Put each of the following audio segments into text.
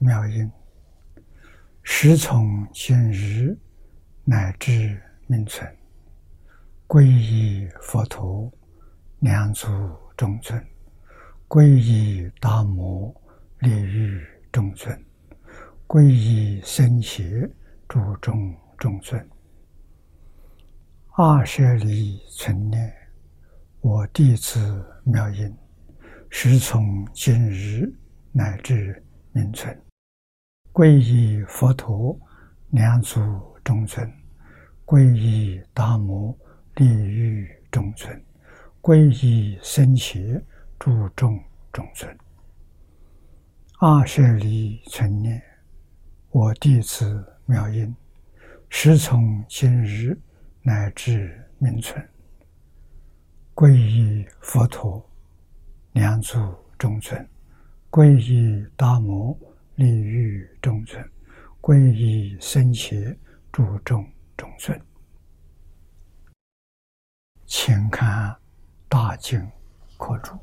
妙音，时从今日乃至命存，皈依佛陀，两足中尊；皈依大摩，利于中尊；皈依僧伽，诸众中尊。二舍离存念，我弟子妙音，时从今日乃至命存。皈依佛陀，两足中尊；皈依大摩，利欲中尊；皈依僧伽，诸众中尊。二舍离存念，我弟子妙音，时从今日乃至命存。皈依佛陀，两足中尊；皈依大摩。利欲众尊，皈依僧伽，诸众中尊。请看大经课注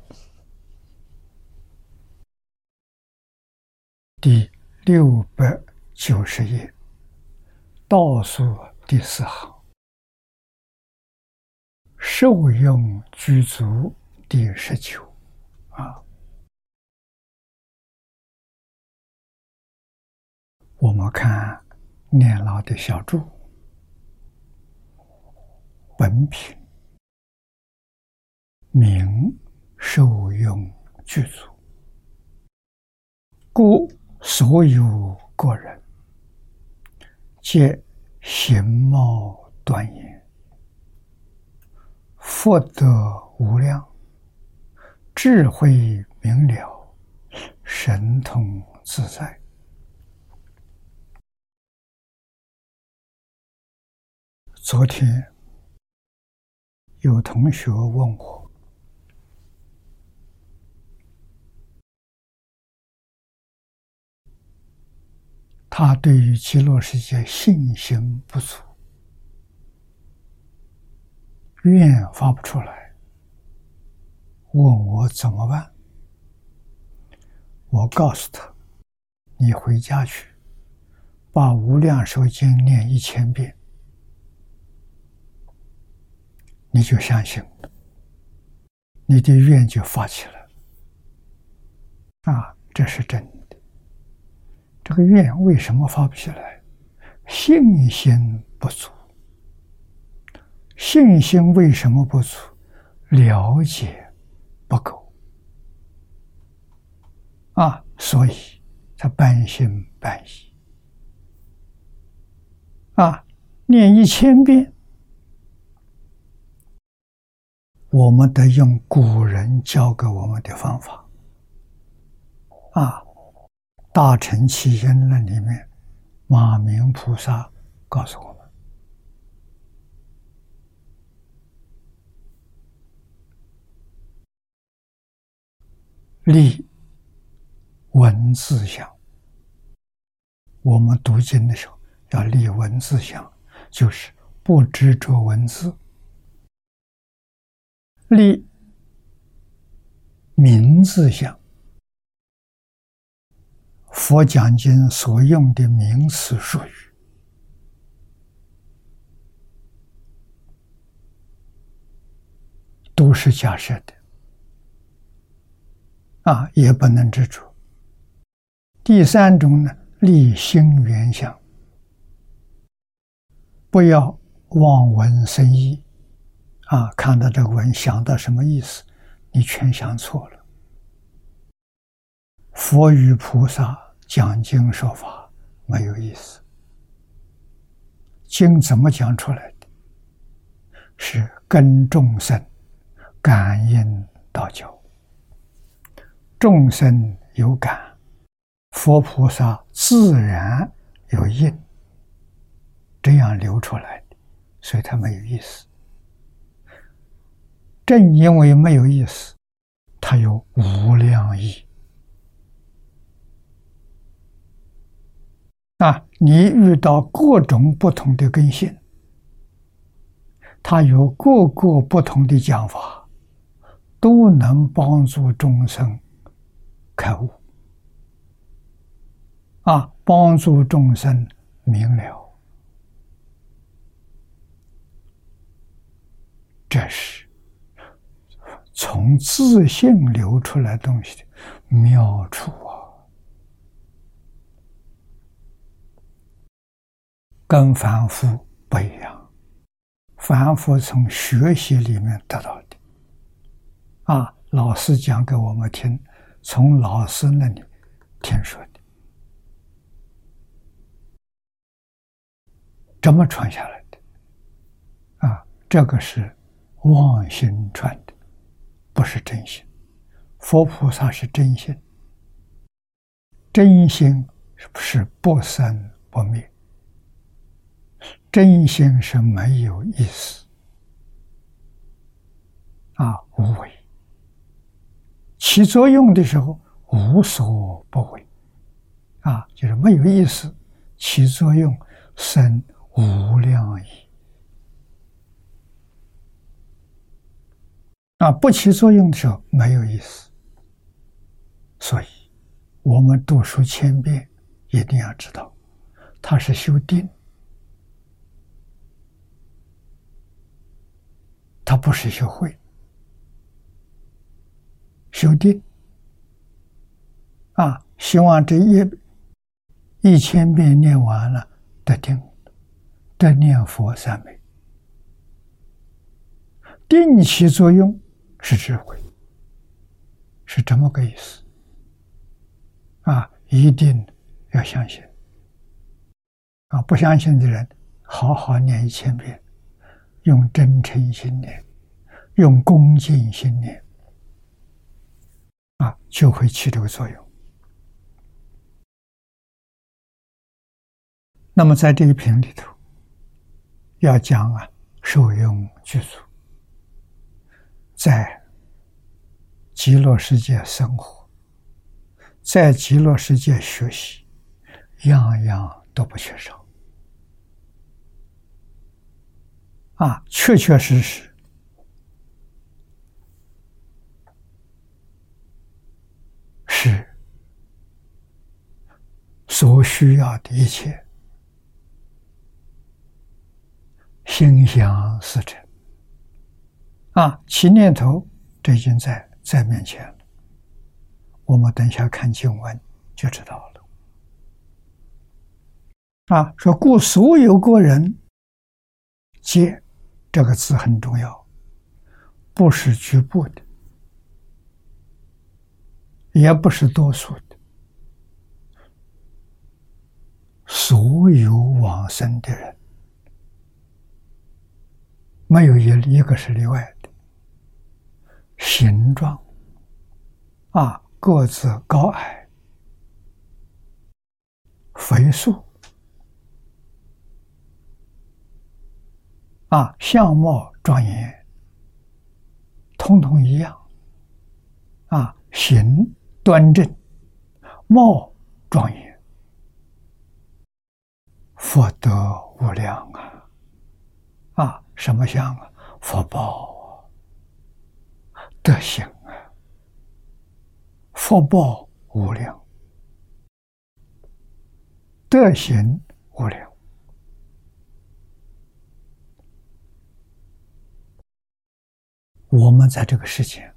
第六百九十页，倒数第四行，受用具足第十九啊。我们看年老的小注，本品名受用具足，故所有个人皆形貌端严，福德无量，智慧明了，神通自在。昨天有同学问我，他对于极乐世界信心不足，愿发不出来，问我怎么办？我告诉他：“你回家去，把《无量寿经》念一千遍。”你就相信，你的愿就发起来啊，这是真的。这个愿为什么发不起来？信心不足。信心为什么不足？了解不够啊，所以他半信半疑啊，念一千遍。我们得用古人教给我们的方法，啊，《大乘起因论》里面，马明菩萨告诉我们：立文字相。我们读经的时候要立文字相，就是不执着文字。立名字相，佛讲经所用的名词术语，都是假设的，啊，也不能执着。第三种呢，立心缘相，不要望文生义。啊，看到这个文，想到什么意思？你全想错了。佛与菩萨讲经说法没有意思，经怎么讲出来的？是跟众生感应道交，众生有感，佛菩萨自然有应，这样流出来的，所以它没有意思。正因为没有意思，它有无量意。啊，你遇到各种不同的根性，它有各个不同的讲法。都能帮助众生开悟啊，帮助众生明了，这是从自信流出来东西的妙处啊，跟凡夫不一样，凡夫从学习里面得到的。啊，老师讲给我们听，从老师那里听说的，怎么传下来的？啊，这个是妄心传的，不是真心。佛菩萨是真心，真心是不生不灭，真心是没有意思，啊，无为。起作用的时候无所不为，啊，就是没有意思；起作用生无量意，啊，不起作用的时候没有意思。所以，我们读书千遍，一定要知道，它是修定，他不是修慧。修定啊！希望这一一千遍念完了，得定，得念佛三昧。定起作用是智慧，是这么个意思啊！一定要相信啊！不相信的人，好好念一千遍，用真诚心念，用恭敬心念。啊，就会起这个作用。那么在这一篇里头，要讲啊，受用具足，在极乐世界生活，在极乐世界学习，样样都不缺少。啊，确确实实。是所需要的一切，心想事成啊！起念头，这已经在在面前了。我们等一下看经文就知道了。啊，说故所有个人，皆这个字很重要，不是局部的。也不是多数的，所有往生的人，没有一一个是例外的。形状。啊，个子高矮，肥瘦。啊，相貌庄严，通通一样。啊，形。端正，貌庄严，福德无量啊！啊，什么相啊？福报，德行啊，福报无量，德行无量。我们在这个世界，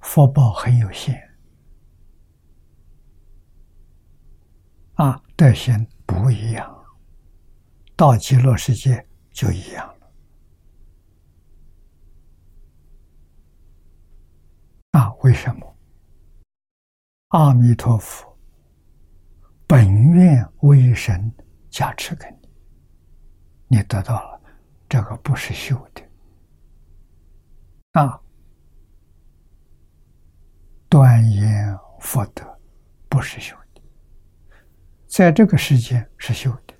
福报很有限。啊，德行不一样，到极乐世界就一样了。啊，为什么？阿弥陀佛本愿为神加持给你，你得到了，这个不是修的。啊，断言福德不是修的。在这个世间是修的，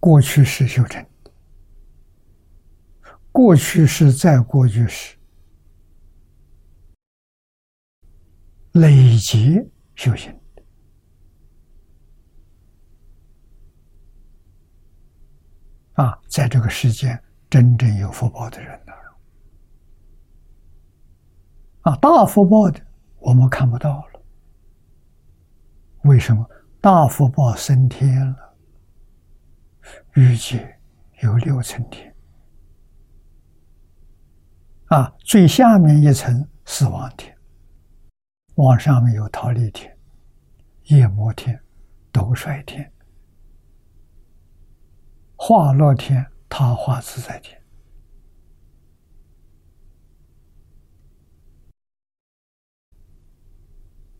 过去是修成，过去是在过去时累积修行啊，在这个世间真正有福报的人呢，啊，大福报的我们看不到了。为什么大福报升天了？预计有六层天啊，最下面一层死亡天，往上面有桃李天、夜摩天、斗率天、化乐天、他化自在天，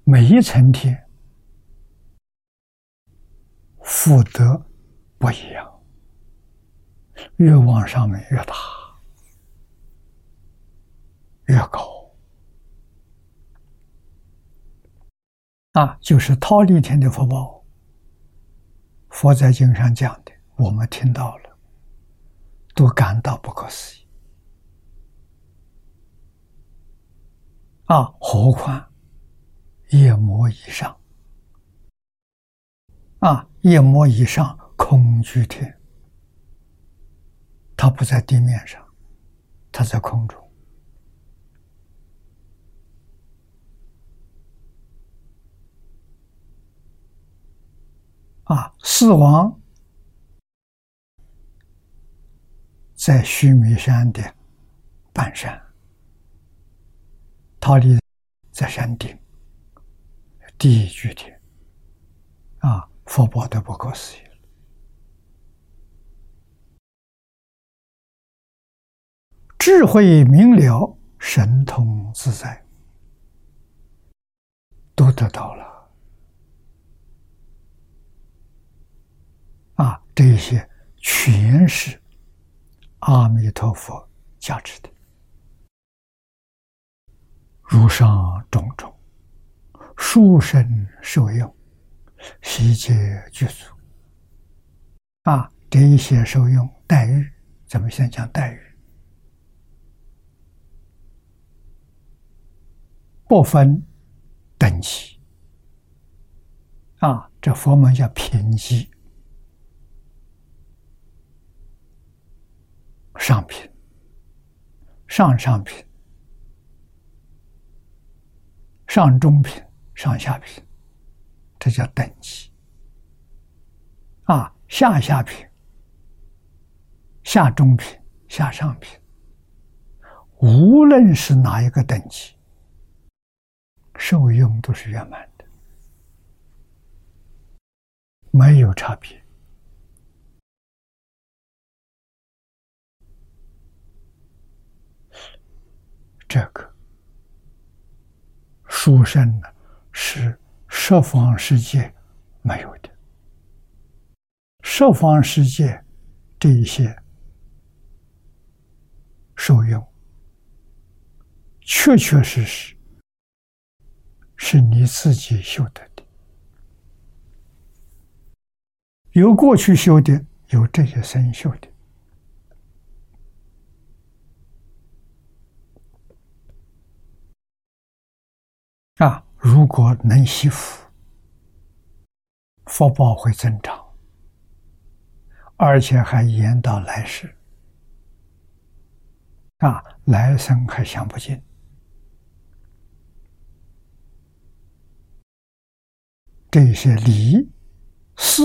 每一层天。福德不一样，越往上面越大，越高。啊，就是忉利天的福报。佛在经上讲的，我们听到了，都感到不可思议。啊，何况夜魔以上。啊，夜魔以上空居天，它不在地面上，它在空中。啊，四王在须弥山的半山，忉利在山顶，第一居天，啊。佛报都不可思议智慧明了，神通自在，都得到了。啊，这些全是阿弥陀佛加持的，如上种种，殊胜受用。悉皆具足啊！这一些受用待遇，咱们先讲待遇，不分等级啊！这佛门叫品级，上品、上上品、上中品、上下品。这叫等级啊，下下品、下中品、下上品，无论是哪一个等级，受用都是圆满的，没有差别。这个书生呢是。十方世界没有的，十方世界这一些受用，确确实实是你自己修得的，有过去修的，有这些生修的，啊。如果能惜福，福报会增长，而且还延到来世，啊，来生还享不尽。这些理事，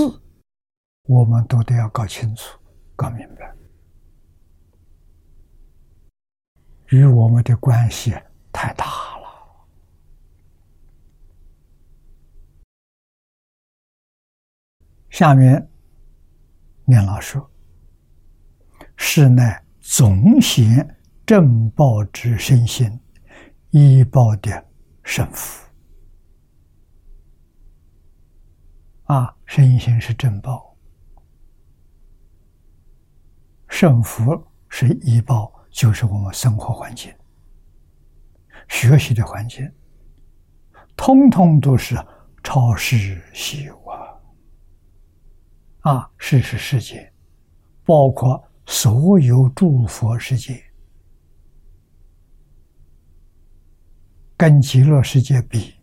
我们都得要搞清楚、搞明白，与我们的关系太大了。下面念老说：“是乃总显正报之身心，依报的胜福。啊，身心是正报，胜福是依报，就是我们生活环境、学习的环境、通通都是超世稀有啊！啊，世是世界，包括所有诸佛世界，跟极乐世界比，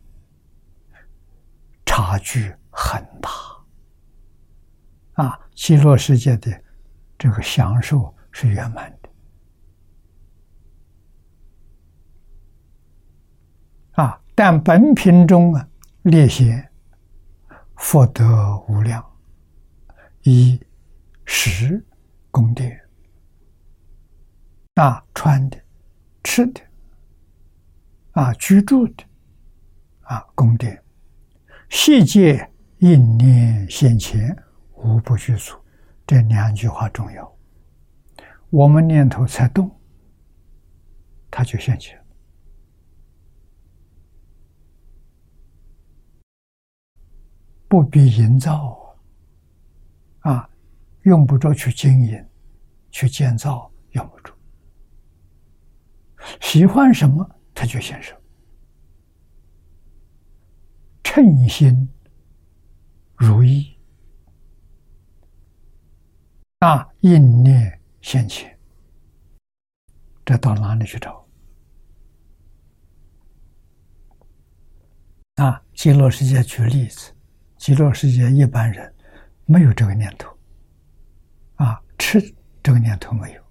差距很大。啊，极乐世界的这个享受是圆满的。啊，但本品中啊列显福德无量，以食供殿啊穿的、吃的啊居住的啊宫殿，细节应念现前，无不具足。这两句话重要，我们念头才动，它就现前。不必营造啊，用不着去经营、去建造，用不着。喜欢什么，他就现身。称心如意啊，应念现前，这到哪里去找？啊，极乐世界举例子。极乐世界一般人没有这个念头，啊，吃这个念头没有。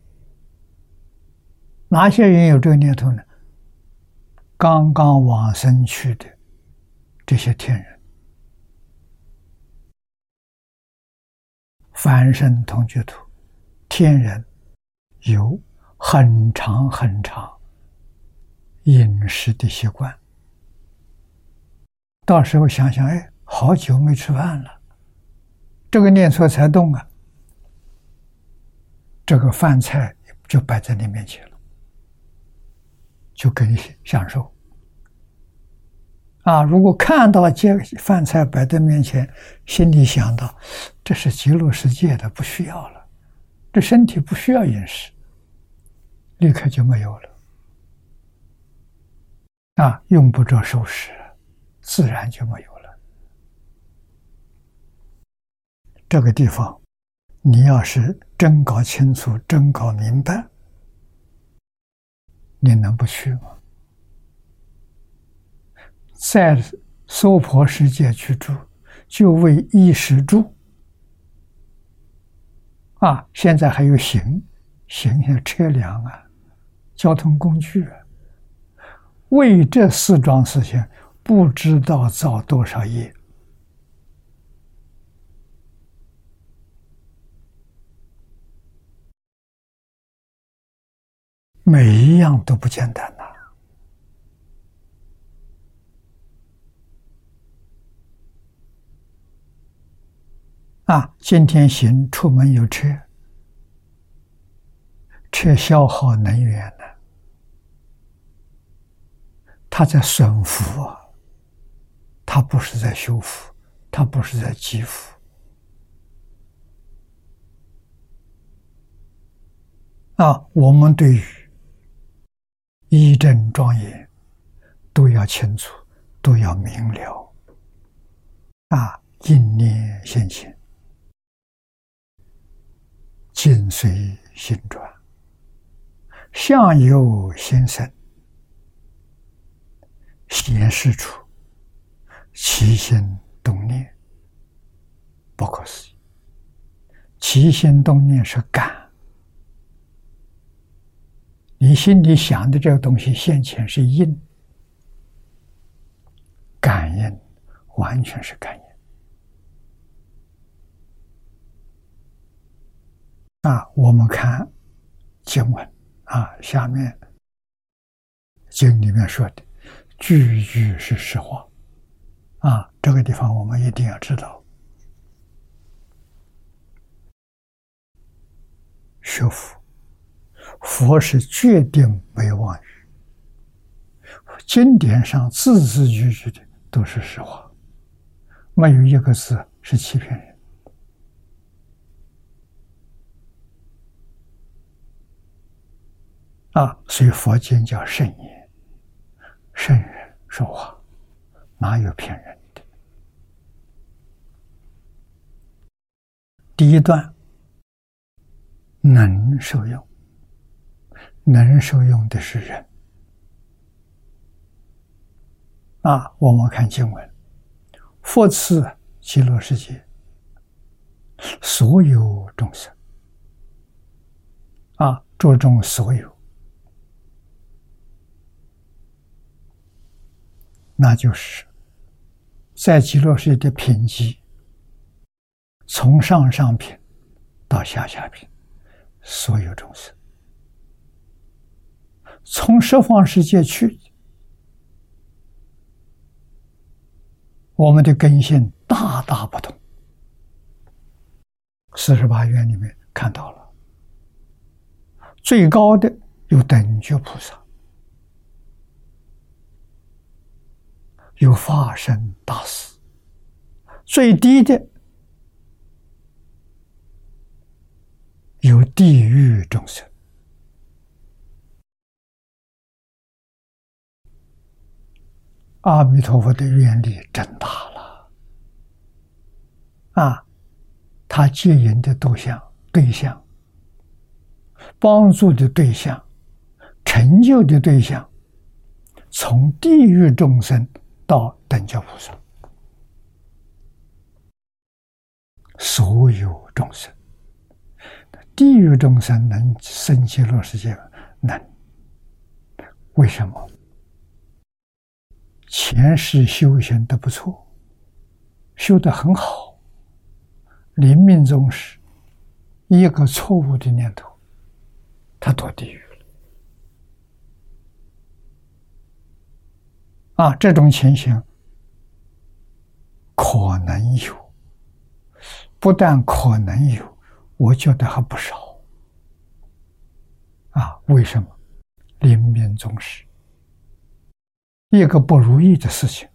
哪些人有这个念头呢？刚刚往生去的这些天人，凡身同居土，天人有很长很长饮食的习惯，到时候想想，哎。好久没吃饭了，这个念错才动啊！这个饭菜就摆在你面前了，就给你享受。啊，如果看到这饭菜摆在面前，心里想到这是极乐世界的，不需要了，这身体不需要饮食，立刻就没有了。啊，用不着收拾，自然就没有了。这个地方，你要是真搞清楚、真搞明白，你能不去吗？在娑婆世界去住，就为衣食住啊！现在还有行，行像车辆啊，交通工具啊，为这四桩事情，不知道造多少业。每一样都不简单呐！啊，今天行出门有车，车消耗能源呢，它在损福啊，它不是在修复，它不是在积福。啊，我们对于。一正庄严，都要清楚，都要明了。啊，应念现前，境随心转，相由心生，显示出起心动念，不可思议。起心动念是感。你心里想的这个东西，现前是因，感应完全是感应。啊，我们看经文啊，下面经里面说的句句是实话啊，这个地方我们一定要知道，学佛。佛是决定没妄语，经典上字字句句的都是实话，没有一个字是欺骗人。啊，所以佛经叫圣言，圣人说话，哪有骗人的？第一段能受用，能受用的是人啊！我们看经文，佛赐极乐世界所有众生啊，着重所有。那就是在极乐世界的品级，从上上品到下下品，所有众生，从十方世界去，我们的根性大大不同。四十八愿里面看到了，最高的有等觉菩萨。有化身大士，最低的有地狱众生。阿弥陀佛的愿力真大了啊！他接引的对象、对象、帮助的对象、成就的对象，从地狱众生。到等觉菩萨，所有众生，地狱众生能升极乐世界能？为什么？前世修行的不错，修的很好，临命终时，一个错误的念头，他堕地狱了。啊，这种情形可能有，不但可能有，我觉得还不少。啊，为什么？临命终时，一个不如意的事情，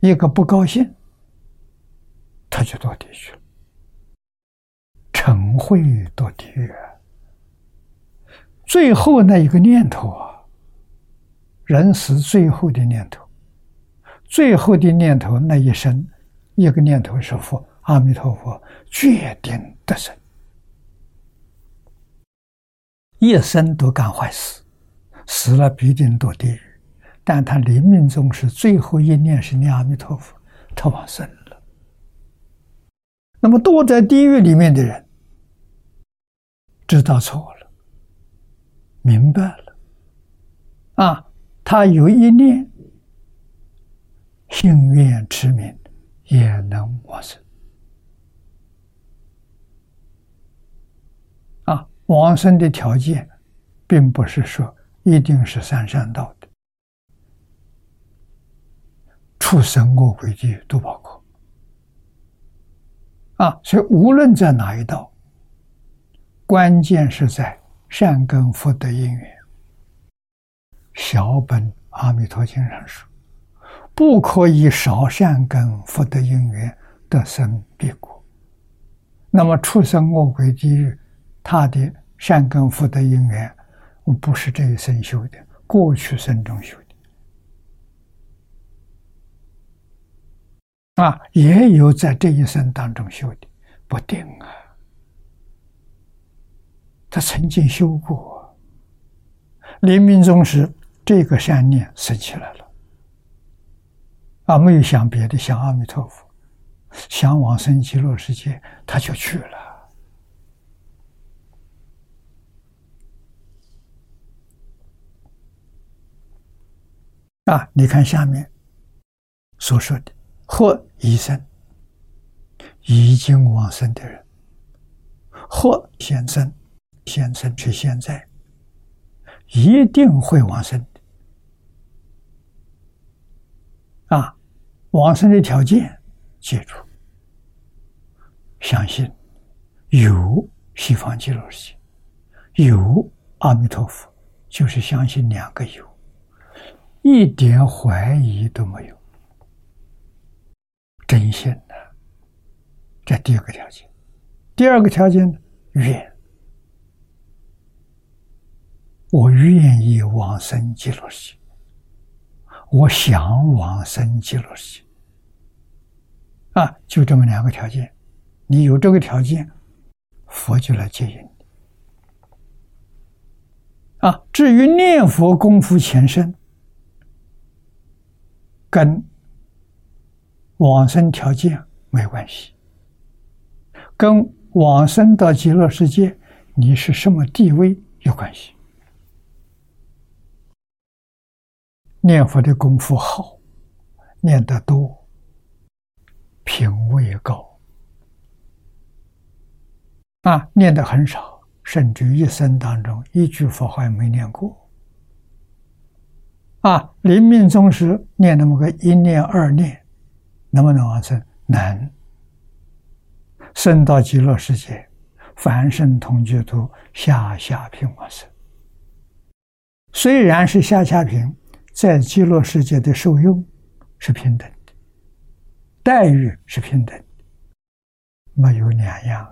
一个不高兴，他就堕地狱了，成会堕地狱。最后那一个念头啊，人死最后的念头。最后的念头，那一生，一个念头是佛，阿弥陀佛，决定得生。一生都干坏事，死了必定堕地狱。但他临命终时，最后一念是念阿弥陀佛，他往生了。那么堕在地狱里面的人，知道错了，明白了，啊，他有一念。心愿持名也能往生啊！往生的条件，并不是说一定是三善道的，畜生、恶鬼地狱都包括啊！所以无论在哪一道，关键是在善根福德因缘。小本阿弥陀经上说。不可以少善根福德因缘得生彼国。那么畜生恶鬼地狱，他的善根福德因缘，不是这一生修的，过去生中修的，啊，也有在这一生当中修的，不定啊。他曾经修过，临命终时，这个善念生起来了。啊，没有想别的，想阿弥陀佛，想往生极乐世界，他就去了。啊，你看下面所说的，或已生，已经往生的人；或现生，现生是现在，一定会往生。啊，往生的条件，记住，相信有西方极乐世界，有阿弥陀佛，就是相信两个有，一点怀疑都没有，真心的。这第二个条件，第二个条件，愿，我愿意往生极乐世界。我想往生极乐世界，啊，就这么两个条件，你有这个条件，佛就来接引你。啊，至于念佛功夫前身，跟往生条件没关系，跟往生到极乐世界你是什么地位有关系。念佛的功夫好，念得多。品位高啊，念的很少，甚至一生当中一句佛号也没念过啊。临命终时念那么个一念二念，能不能往生？能。生到极乐世界，凡圣同居土下下品往生。虽然是下下品，在极乐世界的受用是平等的。待遇是平等的，没有两样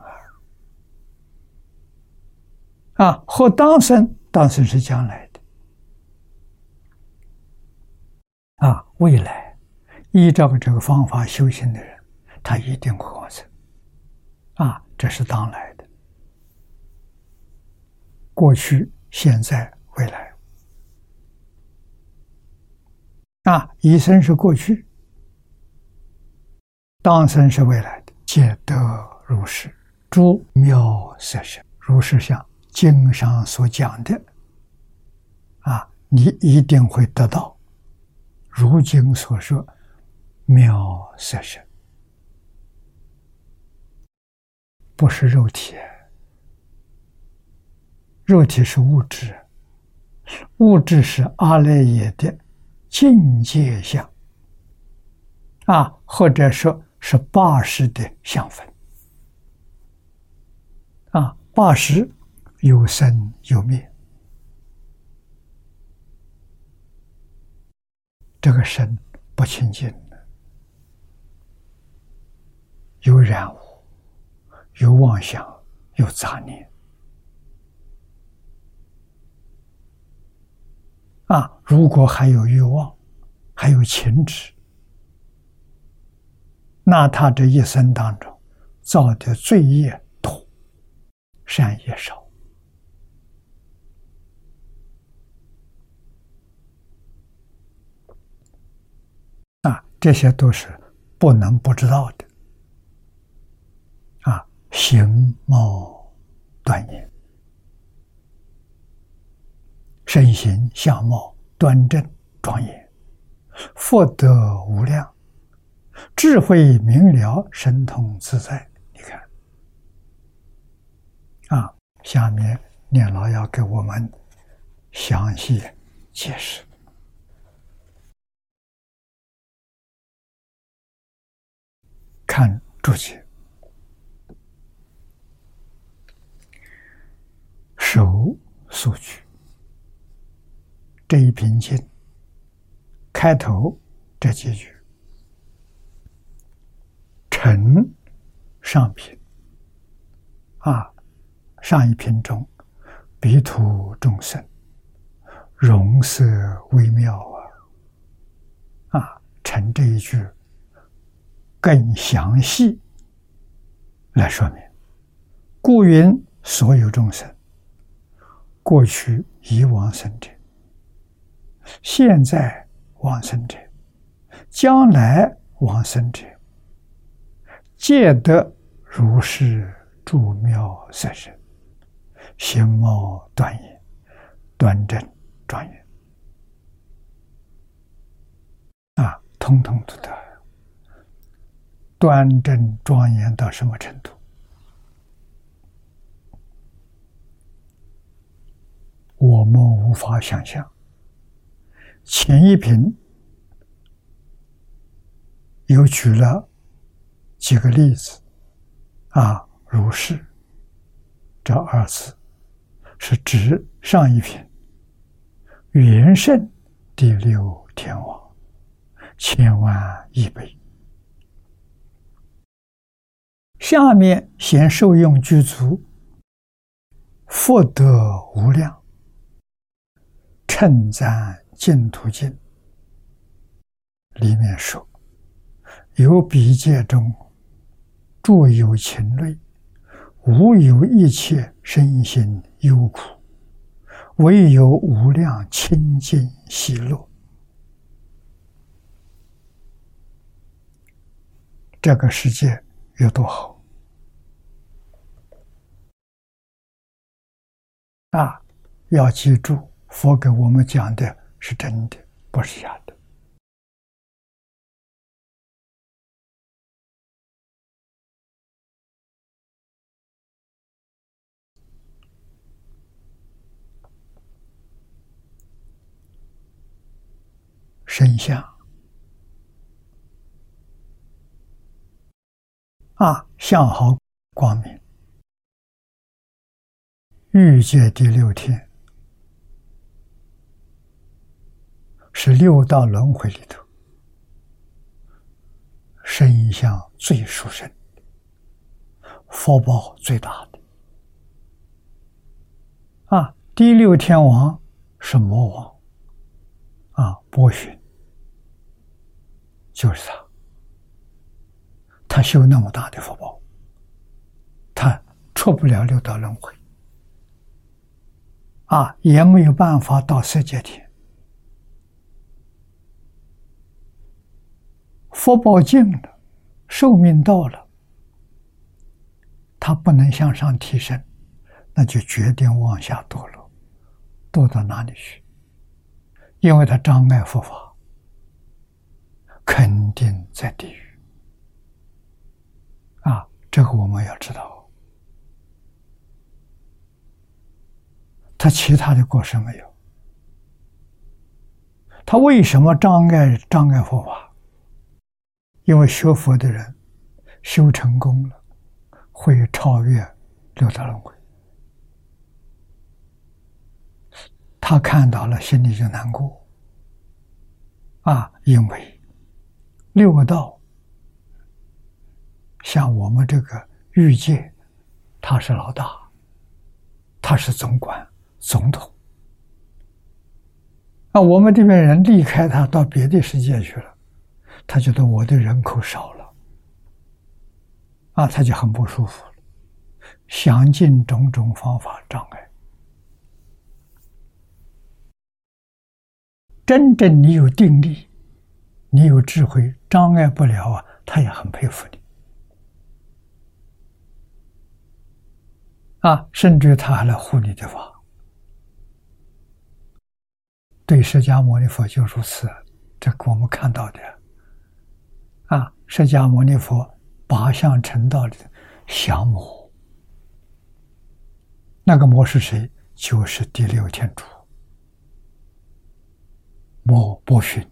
啊！啊，和当生当生是将来的啊，未来依照这个方法修行的人，他一定会往生啊！这是当来的，过去、现在、未来啊，一生是过去。当生是未来的，皆得如是。诸妙色身，如是像经上所讲的，啊，你一定会得到。如经所说，妙色身，不是肉体，肉体是物质，物质是阿赖耶的境界相，啊，或者说。是八识的相分。啊，八识有生有灭，这个身不清净。有染污，有妄想，有杂念啊。如果还有欲望，还有情执。那他这一生当中造的罪业多，善业少啊，这些都是不能不知道的。形貌端严，身形相貌端正庄严，福德无量。智慧明了，神通自在。你看，啊，下面念老要给我们详细解释。看注解，手数据这一篇经开头这几句。成上品啊，上一品中，彼土众生容色微妙啊啊，成这一句更详细来说明。故云所有众生，过去已往生者，现在往生者，将来往生者。皆得如是诸妙色身，形貌端严、端正、庄严啊，通通都得。端正庄严到什么程度？我们无法想象。前一品又举了。几个例子，啊，如是，这二字是指上一品元圣第六天王，千万亿倍。下面先受用具足，福德无量，称赞净土经里面说。有比劫中，诸有情类，无有一切身心忧苦，唯有无量清净喜乐。这个世界有多好啊！要记住，佛给我们讲的是真的，不是假的。身相。啊，相好光明，欲界第六天。是六道轮回里头身相最殊胜、福报最大的啊。第六天王是魔王啊，波旬。就是他，他修那么大的福报，他出不了六道轮回，啊，也没有办法到色界天。福报尽了，寿命到了，他不能向上提升，那就决定往下堕落，堕到哪里去？因为他障碍佛法。肯定在地狱啊！这个我们要知道。他其他的过失没有，他为什么障碍障碍佛法？因为学佛的人修成功了，会超越六道轮回。他看到了，心里就难过啊，因为。六个道，像我们这个欲界，他是老大，他是总管、总统。那我们这边人离开他到别的世界去了，他觉得我的人口少了，啊，他就很不舒服，想尽种种方法障碍。真正你有定力。你有智慧，障碍不了啊！他也很佩服你啊，甚至他还来护你的法。对释迦牟尼佛就如此，这我们看到的啊，释迦牟尼佛八相成道的降魔，那个魔是谁？就是第六天主魔波旬。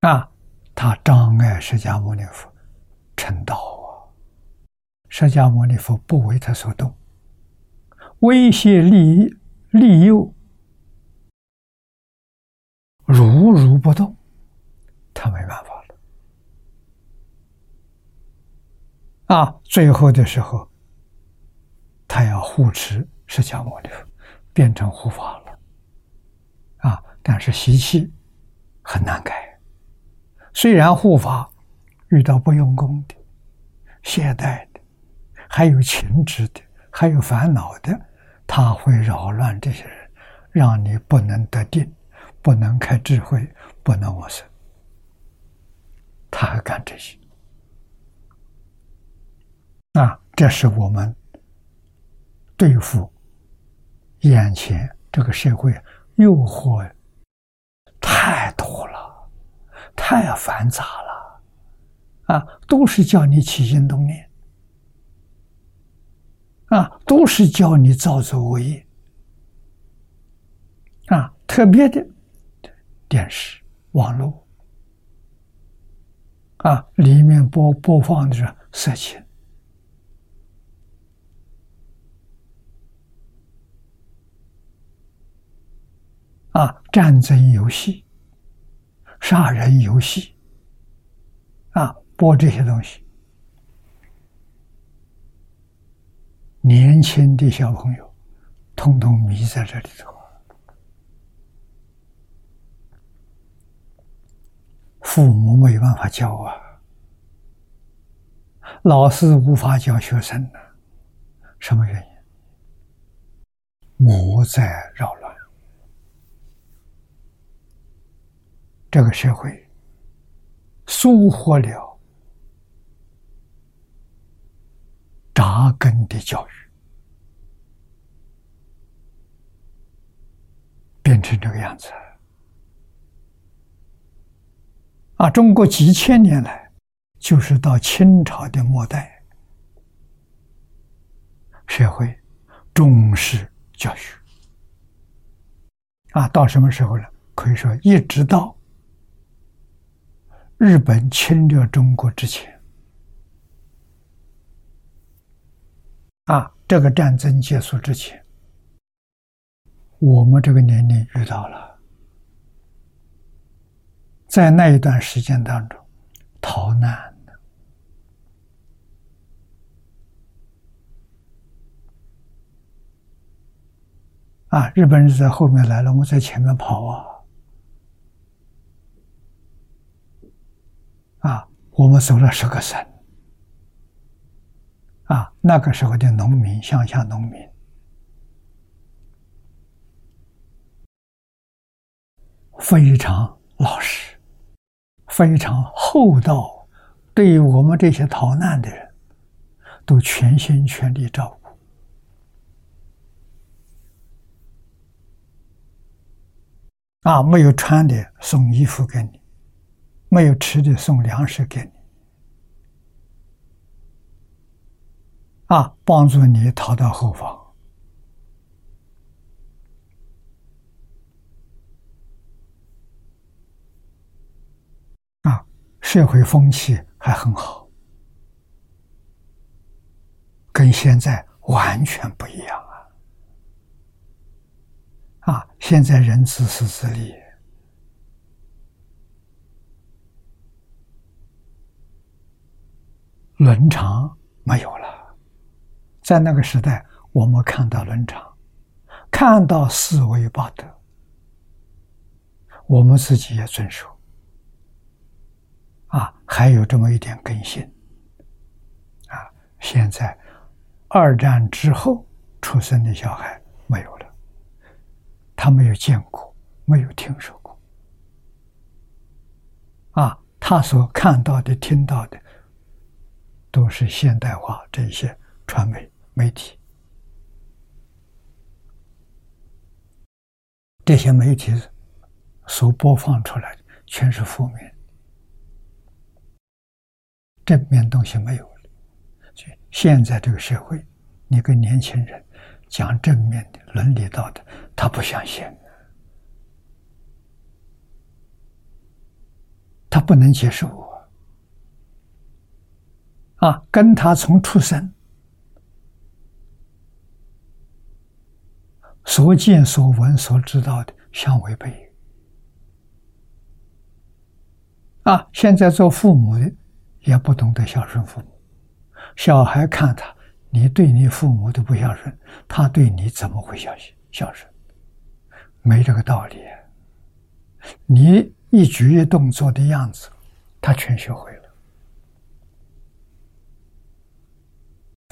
啊，他障碍释迦牟尼佛成道啊！释迦牟尼佛不为他所动，威胁利利诱，如如不动，他没办法了。啊，最后的时候，他要护持释迦牟尼，变成护法了。啊，但是习气很难改。虽然护法遇到不用功的、懈怠的，还有情执的，还有烦恼的，他会扰乱这些人，让你不能得定，不能开智慧，不能往生。他还干这些，啊，这是我们对付眼前这个社会诱惑太多了。太繁杂了，啊，都是叫你起心动念，啊，都是叫你造作恶业，啊，特别的电视、网络，啊，里面播播放的是色情，啊，战争游戏。杀人游戏，啊，播这些东西，年轻的小朋友通通迷在这里头。父母没办法教啊，老师无法教学生呢，什么原因？魔在扰乱，这个社会收获了扎根的教育，变成这个样子。啊，中国几千年来，就是到清朝的末代，社会重视教育。啊，到什么时候了？可以说一直到日本侵略中国之前。啊，这个战争结束之前，我们这个年龄遇到了。在那一段时间当中，逃难啊，日本人在后面来了，我在前面跑啊，啊，我们走了十个省，啊，那个时候的农民，乡下农民非常老实。非常厚道，对于我们这些逃难的人，都全心全力照顾。啊，没有穿的送衣服给你，没有吃的送粮食给你，啊，帮助你逃到后方。啊社会风气还很好，跟现在完全不一样啊！啊，现在人自私自利，伦常没有了。在那个时代，我们看到伦常，看到四维八德，我们自己也遵守。啊，还有这么一点根性，啊，现在二战之后出生的小孩没有了，他没有见过，没有听说过，啊，他所看到的、听到的，都是现代化这些传媒媒体，这些媒体所播放出来的全是负面。正面东西没有了，所以现在这个社会，你跟年轻人讲正面的伦理道德，他不相信，他不能接受我！啊，跟他从出生所见所闻所知道的相违背啊！现在做父母的。也不懂得孝顺父母，小孩看他，你对你父母都不孝顺，他对你怎么会孝孝顺？没这个道理。你一举一动作的样子，他全学会了。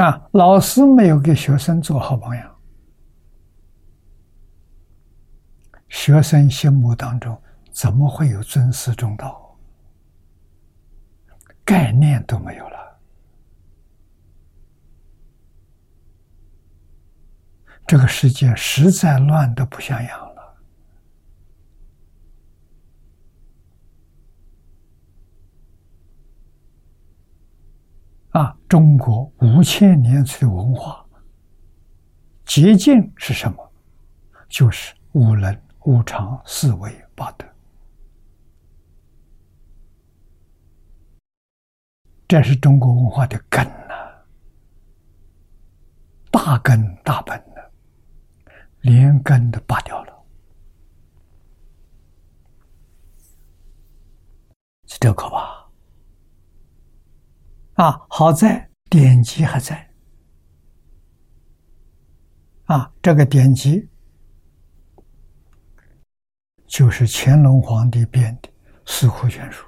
啊，老师没有给学生做好榜样，学生心目当中怎么会有尊师重道？概念都没有了，这个世界实在乱的不像样了。啊，中国五千年的文化，捷径是什么？就是五伦、五常、四维、八德。这是中国文化的根呐，大根大本的，连根都拔掉了，是这可怕啊！好在典籍还在啊，这个典籍就是乾隆皇帝编的《四库全书》。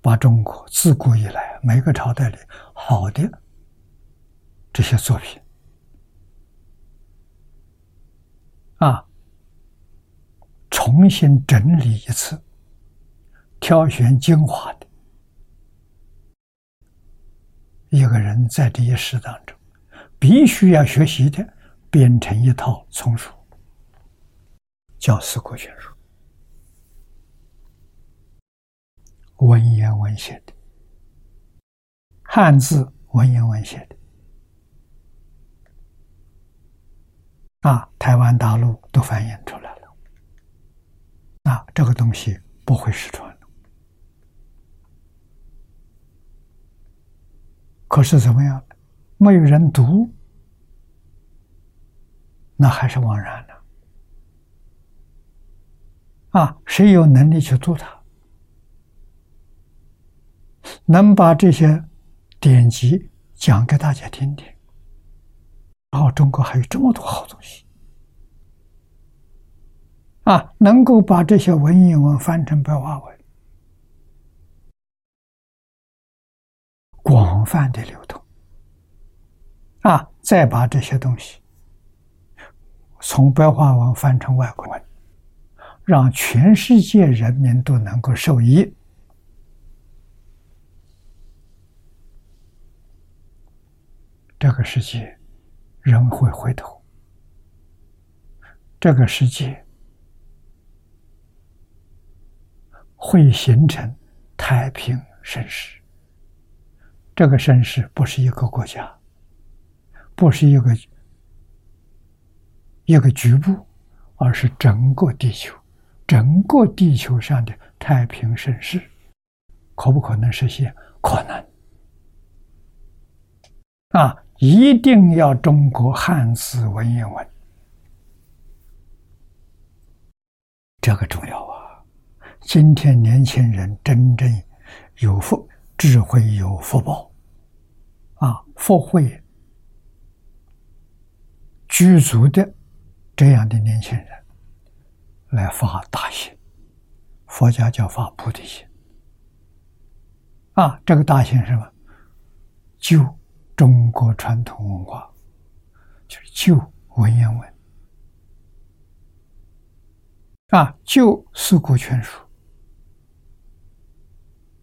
把中国自古以来每个朝代里好的这些作品啊，重新整理一次，挑选精华的。一个人在这一世当中，必须要学习的，编成一套丛书，叫《四库全书》，文言文写的，汉字文言文写的，啊，台湾、大陆都翻译出来了，啊，这个东西不会失传。可是怎么样？没有人读，那还是枉然的。啊，谁有能力去读它？能把这些典籍讲给大家听听？然后，中国还有这么多好东西！啊，能够把这些文言文翻成白话文。广泛的流通，啊，再把这些东西从白话文翻成外国文，让全世界人民都能够受益，这个世界人会回头，这个世界会形成太平盛世。这个盛世不是一个国家，不是一个一个局部，而是整个地球，整个地球上的太平盛世，可不可能实现？可能。啊，一定要中国汉字文言文，这个重要啊！今天年轻人真正有福。智慧有福报，啊，佛会居足的这样的年轻人来发大心，佛家叫发菩提心，啊，这个大心是什么？救中国传统文化，就是救文言文，啊，救四库全书。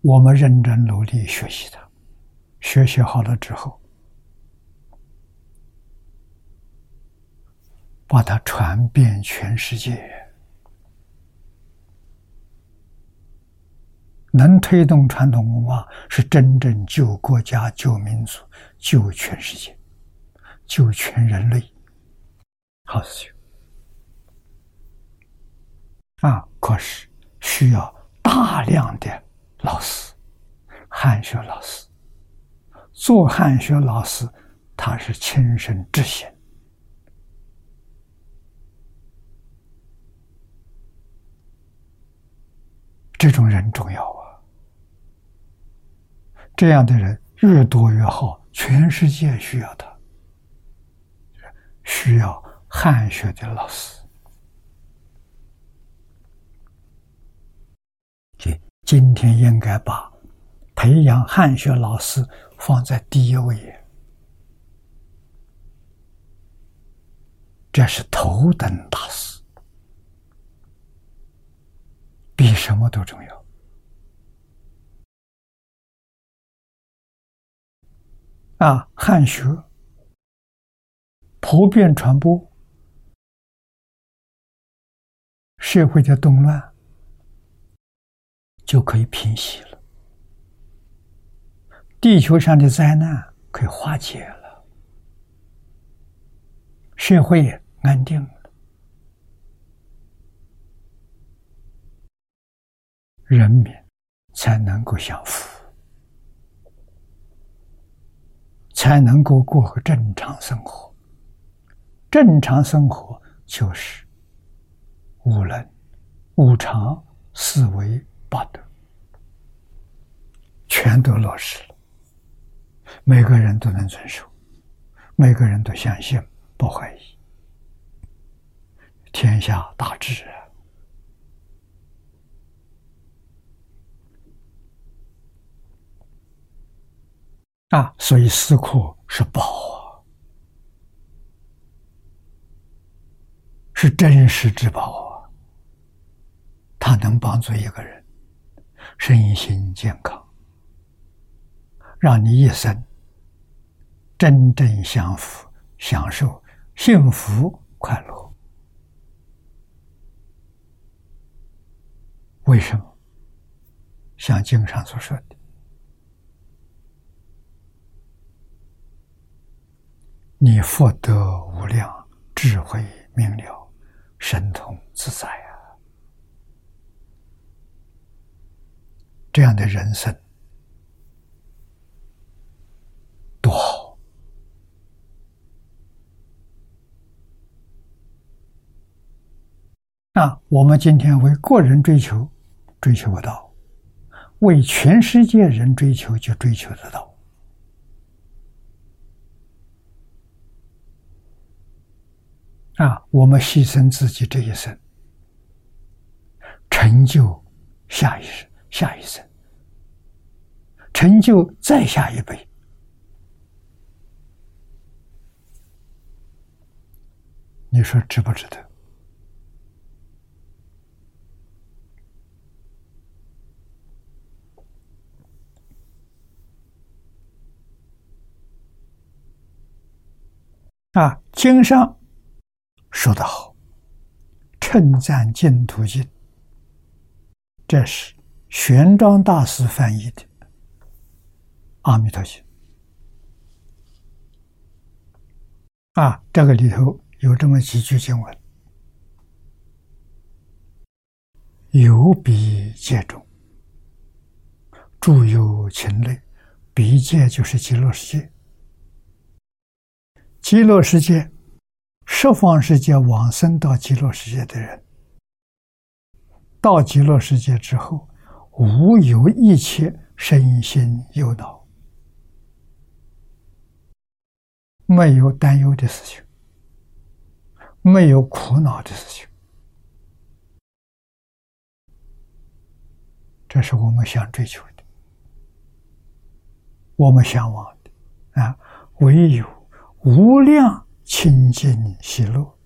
我们认真努力学习它，学习好了之后，把它传遍全世界，能推动传统文化，是真正救国家、救民族、救全世界、救全人类好事情啊！可是需要大量的。老师，汉学老师做汉学老师，他是亲身执行，这种人重要啊！这样的人越多越好，全世界需要他，需要汉学的老师。今天应该把培养汉学老师放在第一位，这是头等大事，比什么都重要。啊，汉学。普遍传播，社会的动乱。就可以平息，地球上的灾难可以化解了，社会安定了，人民才能够享福，才能够过个正常生活。正常生活就是无能、无常、思维。八德全都落实了，每个人都能遵守，每个人都相信，不怀疑，天下大治啊！啊，所以思库是宝啊，是真实之宝啊，它能帮助一个人身心健康，让你一生真正享福、享受幸福快乐。为什么？像经上所说的。你福德无量，智慧明了，神通自在啊！这样的人生多好我们今天为个人追求，追求不到；为全世界人追求，就追求得到。啊！我们牺牲自己这一生，成就下一世、下一生，成就再下一辈。你说值不值得？啊，经上。说得好，称赞净土经，这是玄奘大师翻译的《阿弥陀经》啊，这个里头有这么几句经文：“有比界中，诸有情类，比界就是极乐世界，极乐世界。”十方世界往生到极乐世界的人，到极乐世界之后，无有一切身心忧恼，没有担忧的事情，没有苦恼的事情，这是我们想追求的，我们向往的啊！唯有无量。清净喜乐，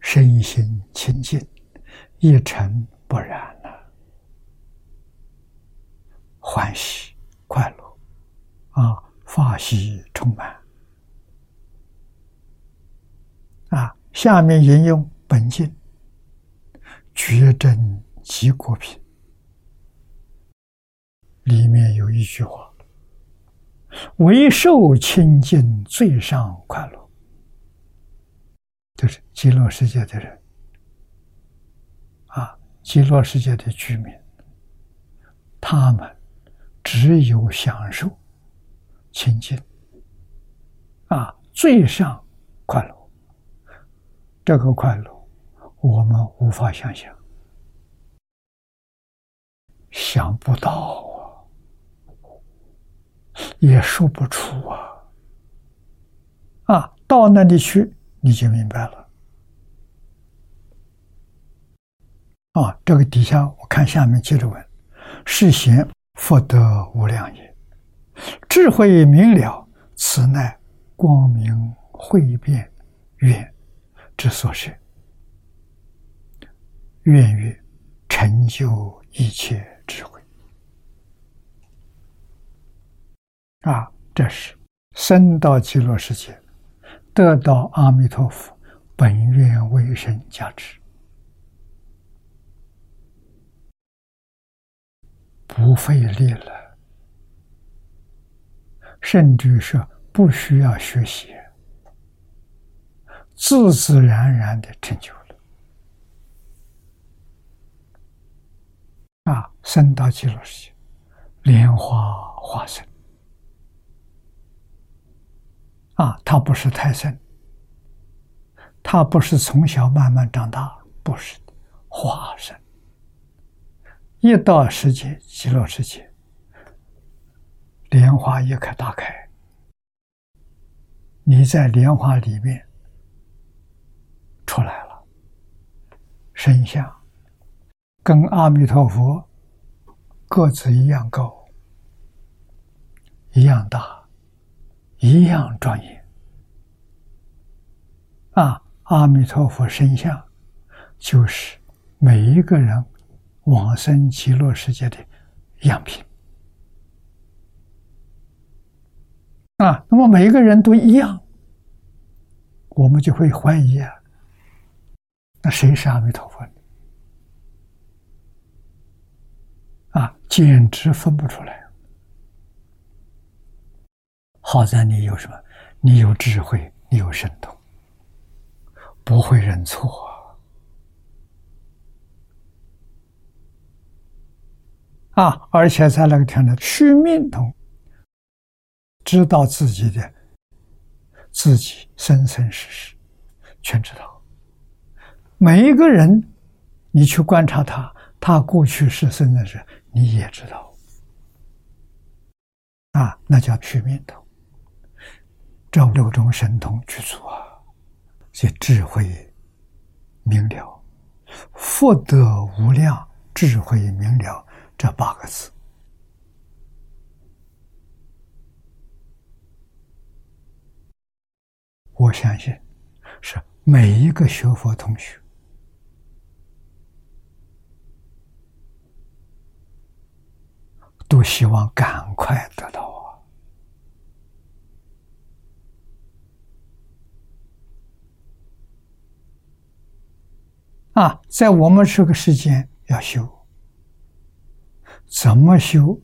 身心清净，一尘不染了，欢喜快乐啊，法喜充满啊。下面引用本经绝真极果品，里面有一句话。为受清净最上快乐，就是极乐世界的人。啊，极乐世界的居民，他们只有享受清净。啊，最上快乐。这个快乐，我们无法想象，想不到。也说不出啊！啊，到那里去你就明白了。啊，这个底下我看下面接着问：是贤福德无量也，智慧明了，此乃光明慧变愿之所是。愿欲成就一切智慧。啊，这是生到极乐世界，得到阿弥陀佛本愿威神加持，不费力了，甚至说不需要学习，自自然然的成就了。啊，生到极乐世界，莲花化身。啊，他不是胎生，他不是从小慢慢长大，不是的，化身。一到世界极乐世界，莲花一开大开，你在莲花里面出来了，身相跟阿弥陀佛个子一样高，一样大，一样庄严。啊，阿弥陀佛身像，就是每一个人往生极乐世界的样品。啊，那么每一个人都一样，我们就会怀疑啊，那谁是阿弥陀佛呢？啊，简直分不出来。好在你有什么？你有智慧，你有神通。不会认错啊！而且在那个天的虚命通，知道自己的自己生生世世全知道。每一个人，你去观察他，他过去是生生世，你也知道啊，那叫虚命通。这六种神通具足啊！这智慧明了，福德无量，智慧明了，这八个字，我相信是每一个学佛同学都希望赶快得到。啊，在我们这个时间要修，怎么修？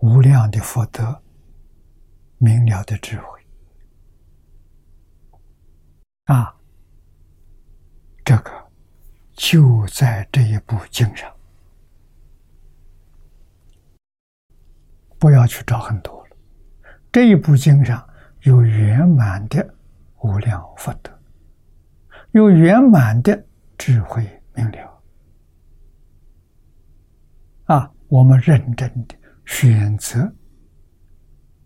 无量的福德，明了的智慧，啊，这个就在这一部经上，不要去找很多了。这一部经上有圆满的无量福德。有圆满的智慧明了啊！我们认真的选择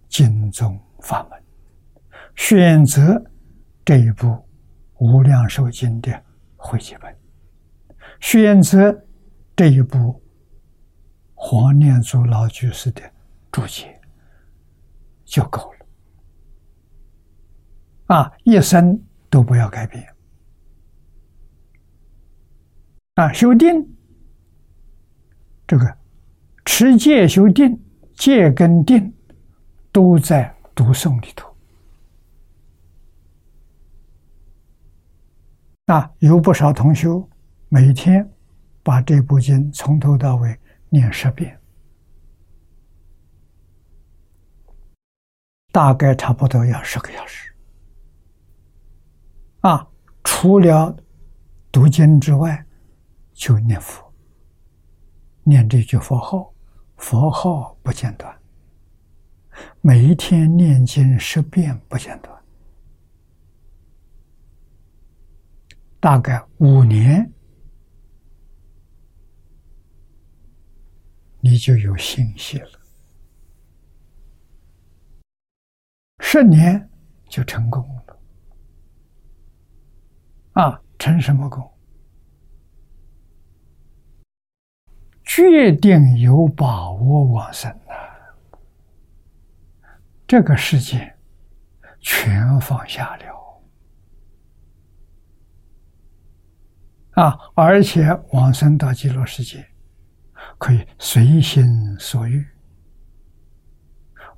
经宗法门，选择这一部《无量寿经》的汇集本，选择这一部黄念祖老居士的注解就够了啊！一生都不要改变。啊，修定，这个持戒修定，戒跟定都在读诵里头。啊，有不少同学每天把这部经从头到尾念十遍，大概差不多要十个小时。啊，除了读经之外。就念佛，念这句佛号，佛号不间断。每一天念经十遍不间断，大概五年，你就有信息了。十年就成功了，啊，成什么功？决定有把握往生啊！这个世界全放下了啊！而且往生到极乐世界可以随心所欲。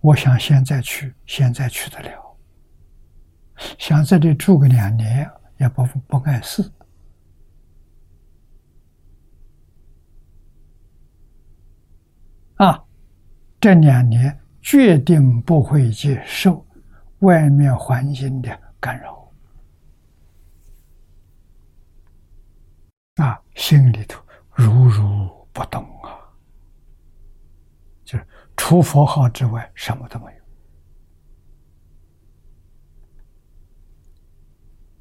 我想现在去，现在去得了；想这里住个两年，也不不碍事。啊，这两年决定不会接受外面环境的干扰，啊，心里头如如不动啊，就是除佛号之外什么都没有，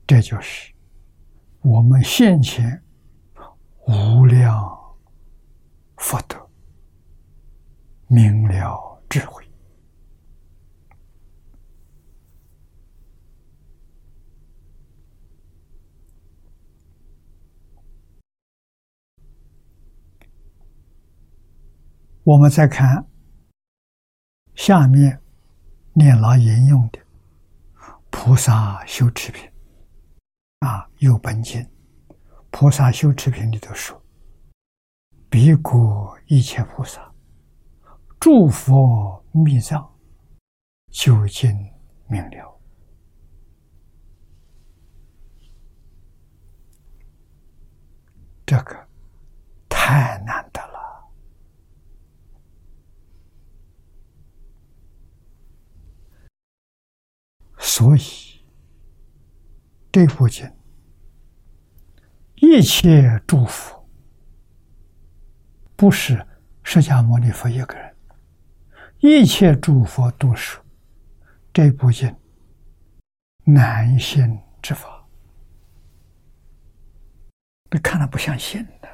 这就是我们现前无量福德。明了智慧，我们再看下面念老引用的《菩萨修持品》啊，有本经《菩萨修持品》里头说：“彼国一切菩萨，诸佛密藏，究竟明了。”这个太难得了，所以这部经一切祝福不是释迦牟尼佛一个人，一切诸佛都是这部经难信之法。被看了不相信的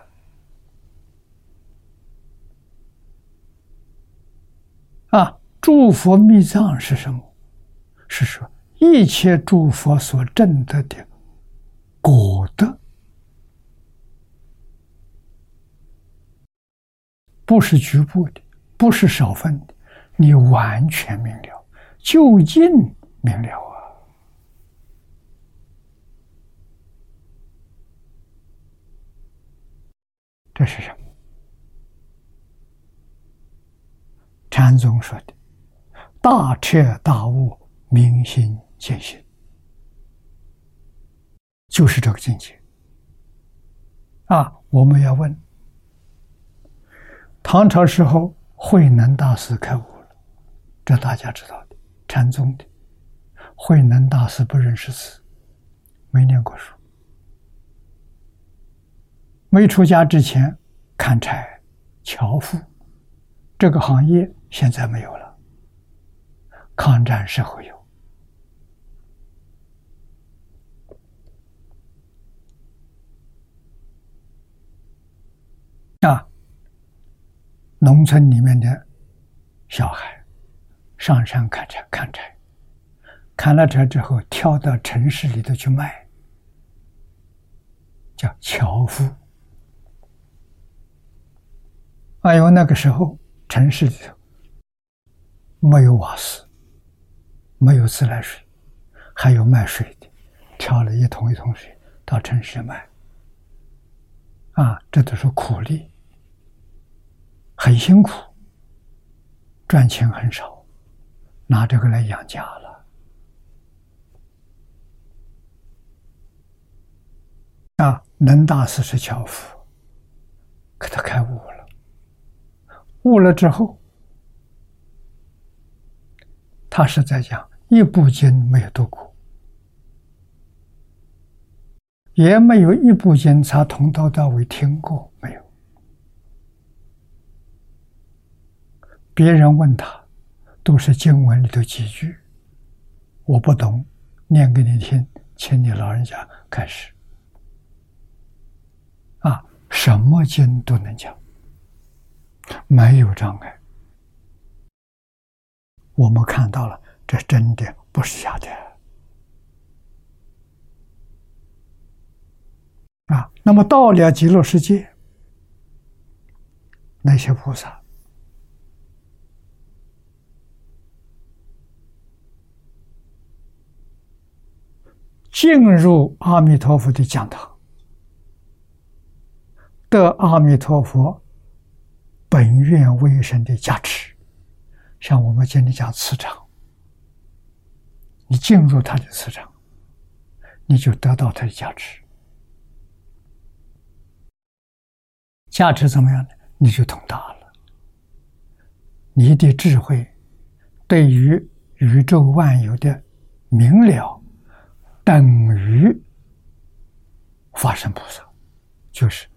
啊！诸佛密藏是什么？是说一切诸佛所证得的果德，不是局部的，不是少分的，你完全明了，究竟明了啊。这是什么？禅宗说的“大彻大悟，明心见性”，就是这个境界。啊，我们要问：唐朝时候慧能大师开悟，这大家知道的，禅宗的。慧能大师不认识字，没念过书。没出家之前，砍柴、樵夫这个行业现在没有了。抗战时候有啊，农村里面的小孩上山砍柴，砍柴，砍了柴之后，跳到城市里头去卖，叫樵夫。哎呦，那个时候城市里头没有瓦斯，没有自来水，还有卖水的，挑了一桶一桶水到城市卖。啊，这都是苦力，很辛苦，赚钱很少，拿这个来养家了。啊，能大师是樵夫，可他开悟了。悟了之后，他是在讲一部经没有读过，也没有一部经他从头到尾听过没有。别人问他，都是经文里头几句，我不懂，念给你听，请你老人家开始。啊，什么经都能讲。没有障碍，我们看到了，这真的不是假的啊！那么到了极乐世界，那些菩萨进入阿弥陀佛的讲堂，得阿弥陀佛。本愿威神的加持，像我们今天讲磁场，你进入他的磁场，你就得到他的加持。价值怎么样呢？你就通达了。你的智慧对于宇宙万有的明了，等于法身菩萨，就是。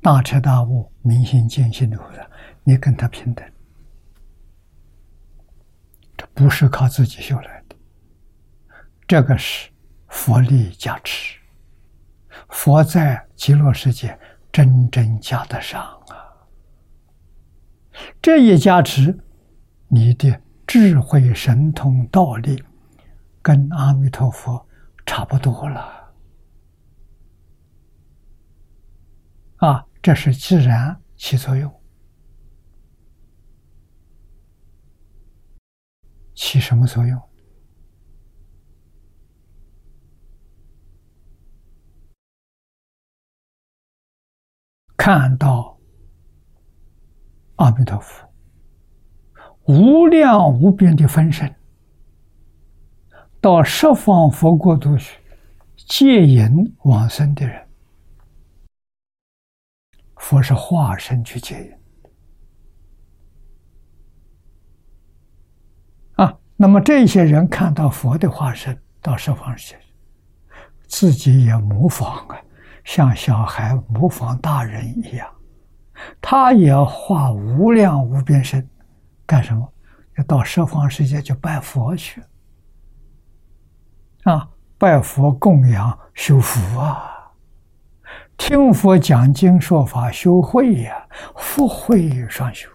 大彻大悟、明心见性的菩萨，你跟他平等，这不是靠自己修来的，这个是佛力加持，佛在极乐世界真正加得上啊！这一加持，你的智慧、神通、道力，跟阿弥陀佛差不多了啊！这是自然起作用起什么作用？看到阿弥陀佛无量无边的分身，到十方佛国度去接引往生的人，佛是化身去接引。那么这些人看到佛的化身到十方世界，自己也模仿啊，像小孩模仿大人一样，他也化无量无边身，干什么？要到十方世界去拜佛去啊！拜佛供养修福啊，听佛讲经说法修慧呀，福慧双修。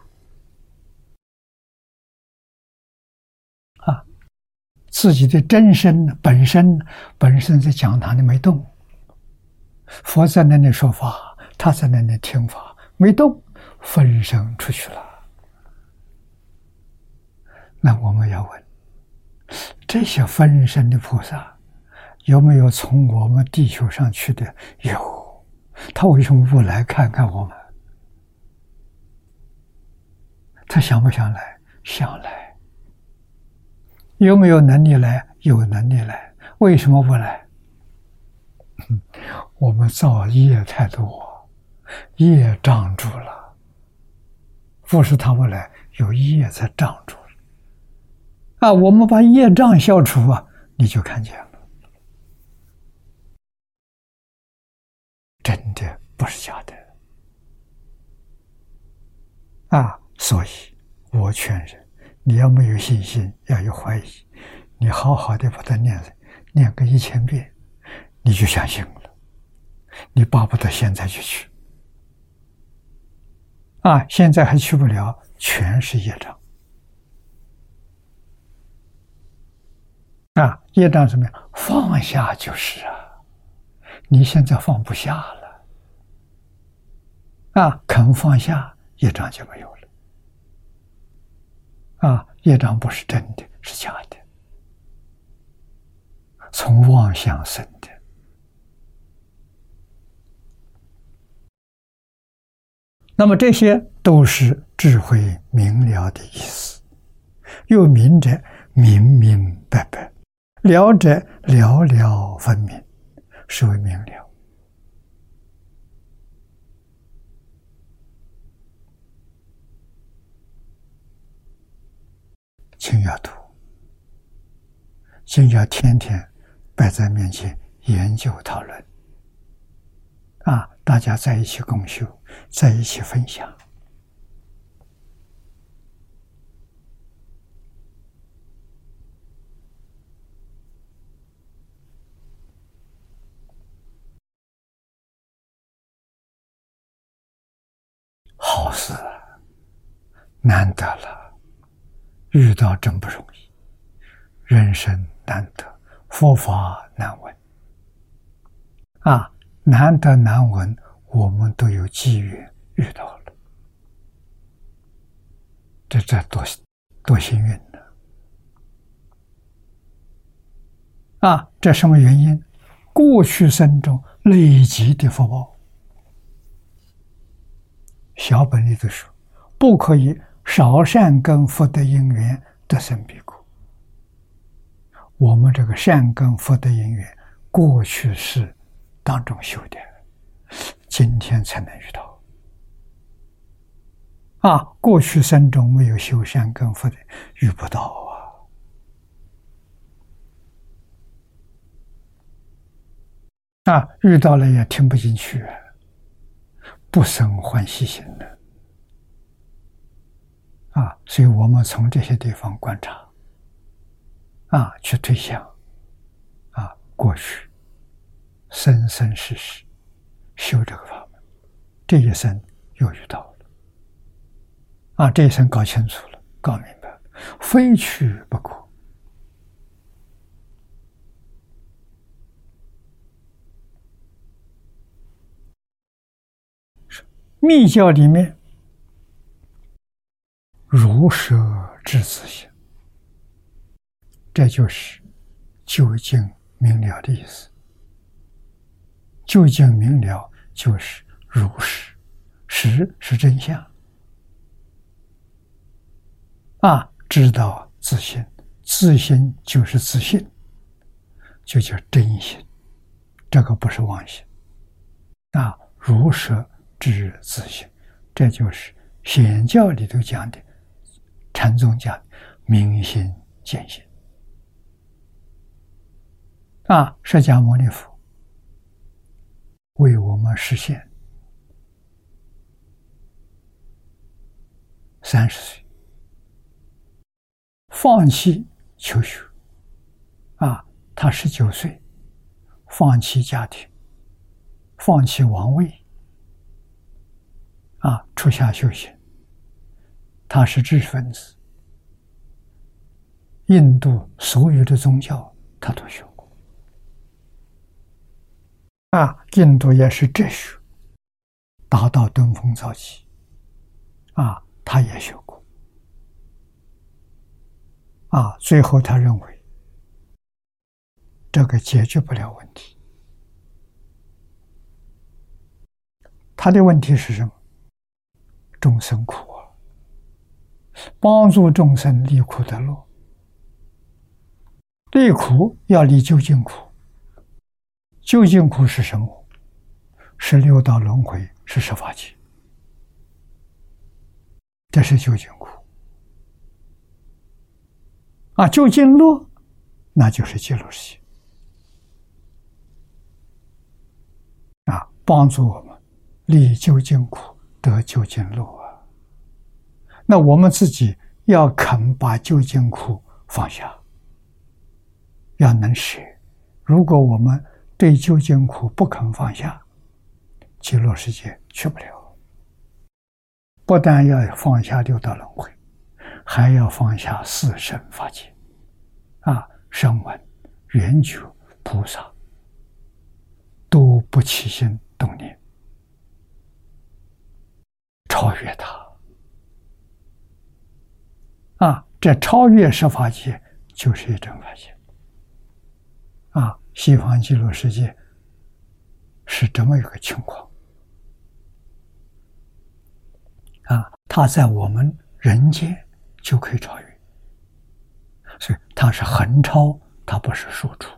啊自己的真身本身本身在讲堂里没动，佛在那里说法，他在那里听法，没动，分身出去了。那我们要问：这些分身的菩萨有没有从我们地球上去的？有，他为什么不来看看我们？他想不想来？想来。有没有能力来？有能力来，为什么不来？我们造业太多，业障住了。不是他们来，有业在障住。啊，我们把业障消除啊，你就看见了，真的不是假的。啊，所以我劝人。你要没有信心，要有怀疑，你好好的把它念，念个一千遍，你就相信了。你巴不得现在就去，啊，现在还去不了，全是业障。啊，业障什么呀？放下就是啊，你现在放不下了，啊，肯放下，业障就没有了。啊，业障不是真的，是假的，从妄想生的。那么这些都是智慧明了的意思。又明者明明白白，了者了了分明，是为明了。请要读，请要天天摆在面前研究讨论，啊，大家在一起共修，在一起分享，好事，难得了。遇到真不容易，人生难得，佛法难闻，啊，难得难闻，我们都有机缘遇到了，这这多多幸运呢！啊，这什么原因？过去生中累积的福报，小本里头说，不可以。少善根福德因缘得生彼国。我们这个善根福德因缘，过去是当中修的，今天才能遇到。啊，过去生中没有修善根福德，遇不到啊！啊，遇到了也听不进去，不生欢喜心的。啊，所以我们从这些地方观察，啊，去推想，啊，过去生生世世修这个法门，这一生又遇到了，啊，这一生搞清楚了，搞明白了，非去不可。密教里面。如舍智自性，这就是究竟明了的意思。究竟明了就是如实，实是真相。啊，知道自信，自信就是自信，就叫真心。这个不是妄心。啊，如实知自信，这就是显教里头讲的，禅宗讲明心见性。啊，释迦牟尼佛为我们实现三十岁。放弃求学，啊，他十九岁，放弃家庭，放弃王位，啊，出家修行。他是知识分子，印度所有的宗教他都学过，啊，印度也是哲学，达到登峰造极，啊，他也学过。啊，最后他认为这个解决不了问题。他的问题是什么？众生苦啊，帮助众生离苦得乐，离苦要离究竟苦。究竟苦是什么？是六道轮回，是十法界，这是究竟苦。啊，究竟乐，那就是极乐世界。啊，帮助我们离究竟苦，得究竟乐啊。那我们自己要肯把究竟苦放下，要能舍。如果我们对究竟苦不肯放下，极乐世界去不了。不但要放下六道轮回。还要放下四圣法界，啊，声闻、缘觉、菩萨都不起心动念，超越他。啊，这超越十法界就是一种法界。啊，西方极乐世界是这么一个情况。啊，它在我们人间。就可以超越，所以它是横超，它不是竖出。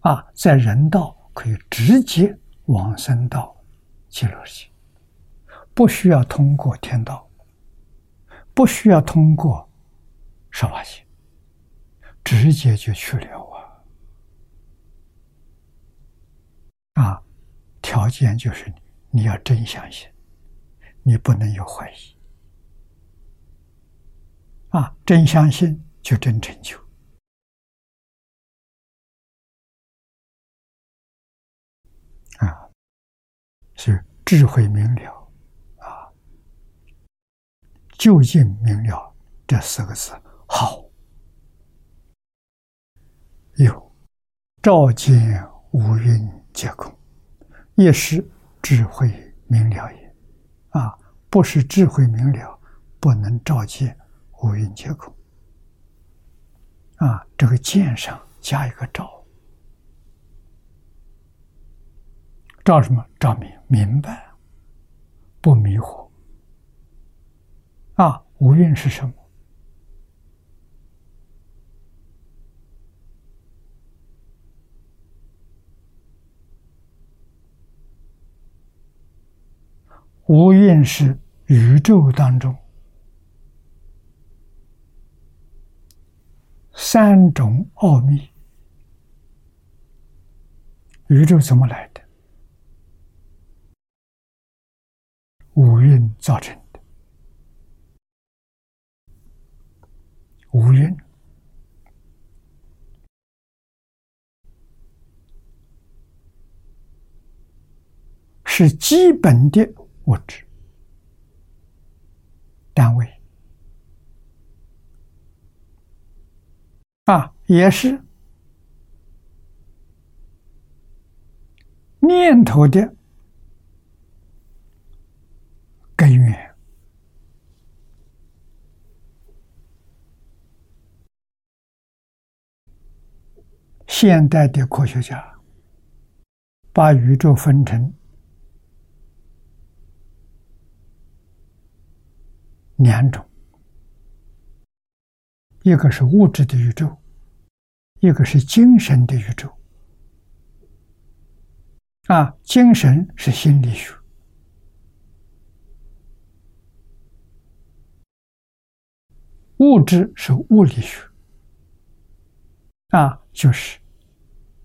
啊，在人道可以直接往生到极乐世界，不需要通过天道，不需要通过十法界，直接就去了啊！啊，条件就是你要真相信，你不能有怀疑。啊，真相信就真成就。啊，是智慧明了，究竟明了这四个字好。有照见五蕴皆空，也是智慧明了也。啊，不是智慧明了，不能照见。五蕴皆空啊！这个“见”上加一个“照”，照什么？照明，明白，不迷惑。啊，五蕴是什么？五蕴是宇宙当中。三种奥秘，宇宙怎么来的？五蕴造成的。五蕴是基本的物质单位。啊，也是念头的根源。现代的科学家把宇宙分成两种，一个是物质的宇宙，一个是精神的宇宙。啊，精神是心理学，物质是物理学。啊，就是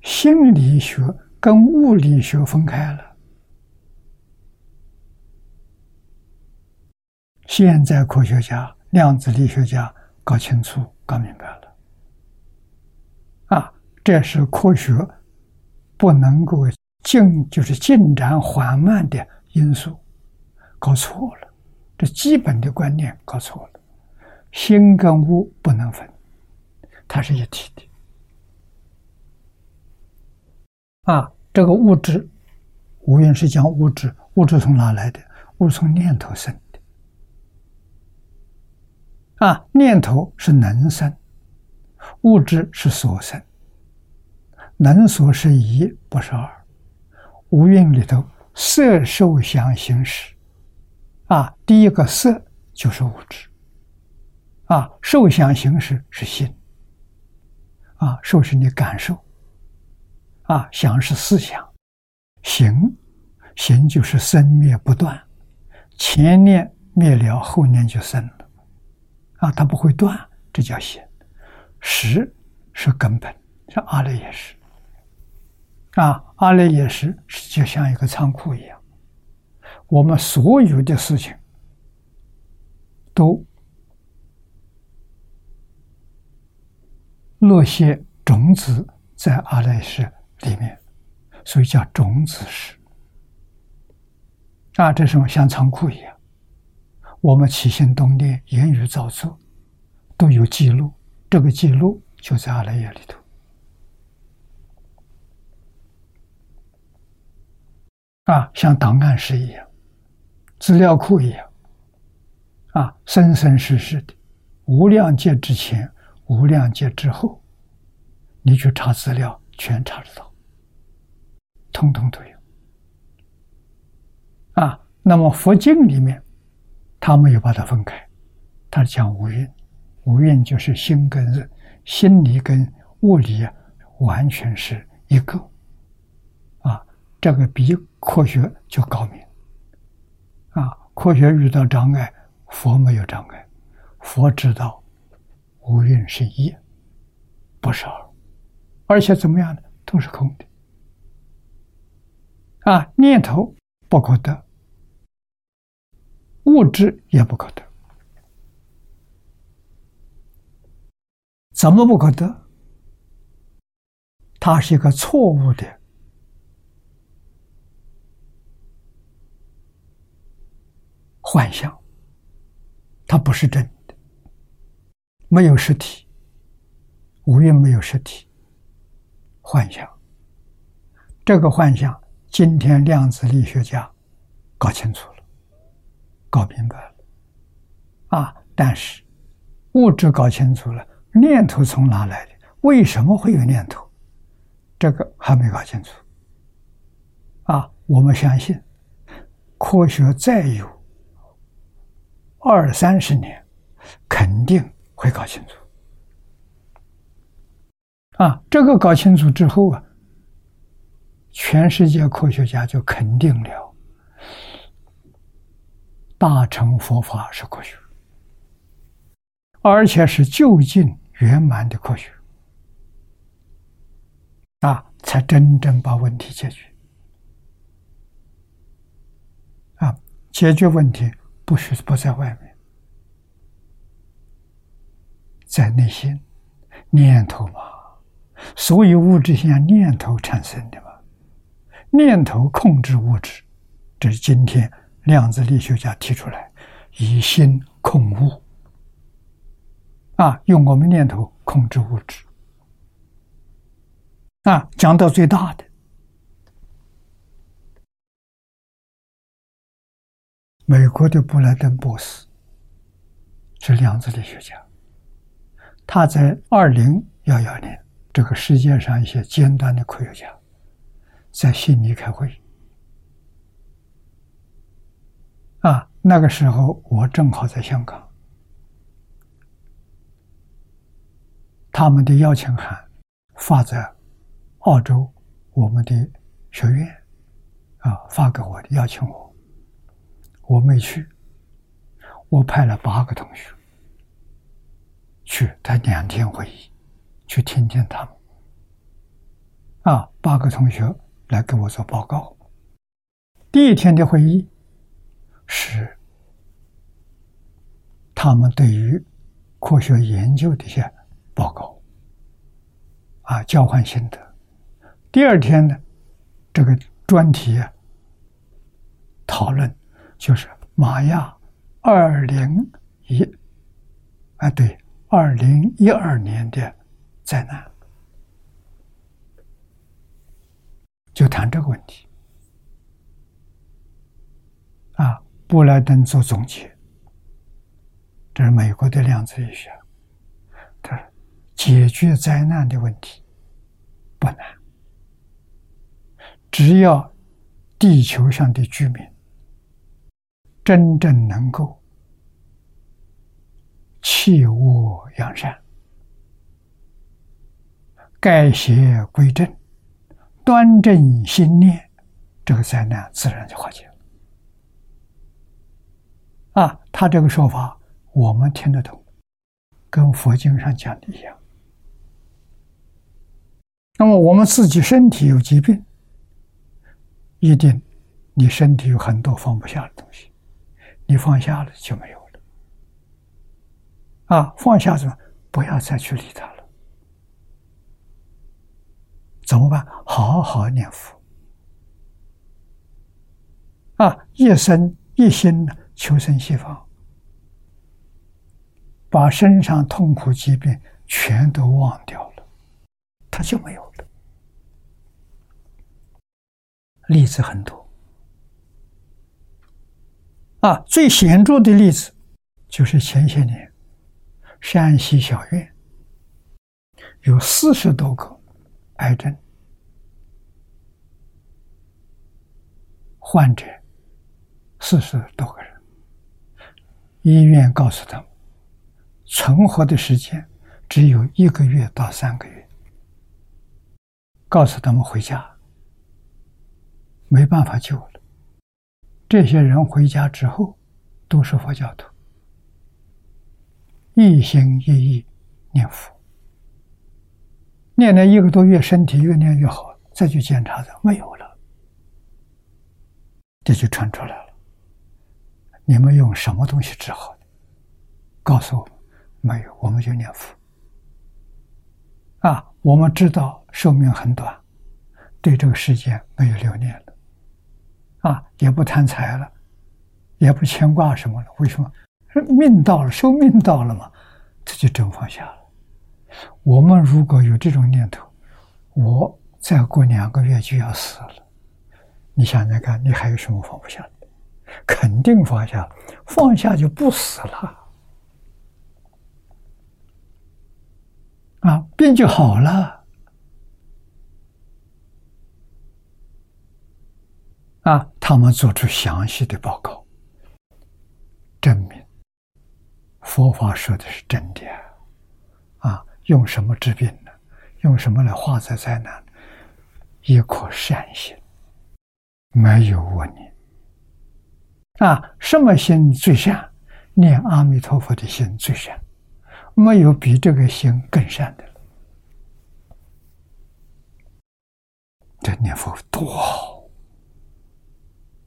心理学跟物理学分开了。现在科学家、量子力学家搞清楚、搞明白了。啊，这是科学不能够进，就是进展缓慢的因素，搞错了。这基本的观念搞错了。心跟物不能分，它是一体的。啊，这个物质，无论是讲物质，物质从哪来的？物质从念头生的。啊，念头是能生，物质是所生。能所是一，不是二。无蕴里头，色、受、想、行、识。啊，第一个色就是物质。啊，受、想、行、识是心。啊，受是你感受。啊，想是思想，行，行就是生灭不断，前念灭了，后念就生了，啊，它不会断，这叫行。识是根本，像阿赖耶识，啊，阿赖耶识就像一个仓库一样，我们所有的事情都落些种子在阿赖耶识。里面，所以叫种子识啊，这是像仓库一样，我们起心动念、言语造作都有记录，这个记录就在阿赖耶里头。啊，像档案室一样，资料库一样。啊，生生世世的无量劫之前、无量劫之后，你去查资料，全查得到。通通都有啊。那么佛经里面，他没有把它分开，他讲五蕴，五蕴就是心跟心理跟物理啊，完全是一个啊。这个比科学就高明啊。科学遇到障碍，佛没有障碍，佛知道五蕴是一，不是二，而且怎么样呢？都是空的。啊，念头不可得，物质也不可得，怎么不可得？它是一个错误的。幻象，它不是真的，没有实体，无缘没有实体，幻象，这个幻象。今天量子力学家搞清楚了，搞明白了，啊！但是物质搞清楚了，念头从哪来的？为什么会有念头？这个还没搞清楚。啊！我们相信，科学再有二三十年，肯定会搞清楚。啊！这个搞清楚之后啊。全世界科学家就肯定了，大乘佛法是科学，而且是究竟圆满的科学，啊，才真正把问题解决。啊，解决问题不是不在外面，在内心，念头嘛，所有物质现象念头产生的嘛。念头控制物质，这是今天量子力学家提出来，以心控物，啊，用我们念头控制物质，啊，讲到最大的，美国的布莱登博士是量子力学家，他在二零幺幺年这个世界上一些尖端的科学家在悉尼开会。啊，那个时候我正好在香港，他们的邀请函发在澳洲我们的学院，啊，发给我的邀请我，我没去，我派了八个同学去，他两天会议，去听听他们，啊，八个同学来给我做报告，第一天的会议。是他们对于科学研究的一些报告啊，交换心得。第二天呢，这个专题啊讨论就是玛雅二零一啊，对，二零一二年的灾难，就谈这个问题啊。布莱登做总结，这是美国的量子力学。他说解决灾难的问题不难，只要地球上的居民真正能够弃恶扬善、改邪归正、端正心念，这个灾难自然就化解了。啊，他这个说法我们听得懂，跟佛经上讲的一样。那么我们自己身体有疾病，一定你身体有很多放不下的东西，你放下了就没有了。啊，放下什么？不要再去理他了。怎么办？好好念佛。啊，一生一心？求生西方，把身上痛苦疾病全都忘掉了，他就没有了。例子很多啊，最显著的例子就是前些年山西小院有四十多个癌症患者，四十多个人。医院告诉他们，存活的时间只有一个月到三个月。告诉他们回家，没办法救了。这些人回家之后，都是佛教徒，一心一意念佛，念了一个多月，身体越念越好，再去检查的没有了，这就传出来了。你们用什么东西治好的？告诉我们，没有，我们就念佛。啊，我们知道寿命很短，对这个世界没有留恋了，啊，也不贪财了，也不牵挂什么了。为什么？命到了，寿命到了嘛，这就真放下了。我们如果有这种念头，我再过两个月就要死了，你想想看，你还有什么放不下的？肯定放下，放下就不死了，啊，病就好了，啊，他们做出详细的报告，证明佛法说的是真的，用什么治病呢？用什么来化解灾难？一颗善心，没有恶念。啊，什么心最善？念阿弥陀佛的心最善，没有比这个心更善的了。这念佛多好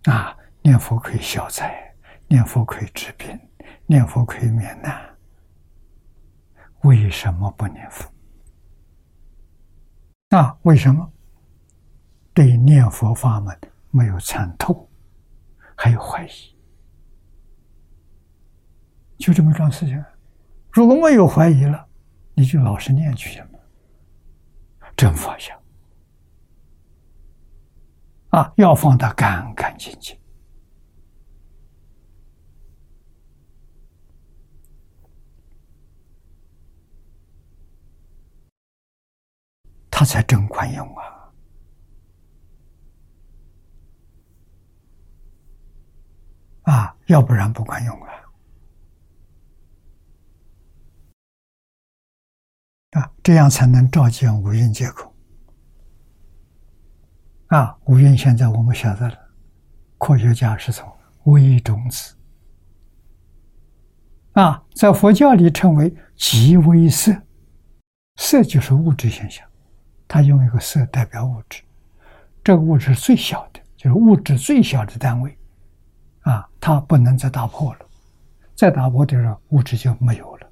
啊！念佛可以消灾，念佛可以治病，念佛可以免难。为什么不念佛？啊，为什么？对念佛法门没有参透。还有怀疑，就这么一桩事情。如果没有怀疑了，你就老实念去行了，真放下啊！要放得干干净净。他才真管用啊！啊，要不然不管用啊！啊，这样才能照见五蕴皆空。啊，五蕴现在我们晓得了，科学家是从微中子。啊，在佛教里称为极微色，色就是物质现象，它用一个色代表物质，这个物质是最小的，就是物质最小的单位，啊，它不能再打破了，再打破的时候，物质就没有了。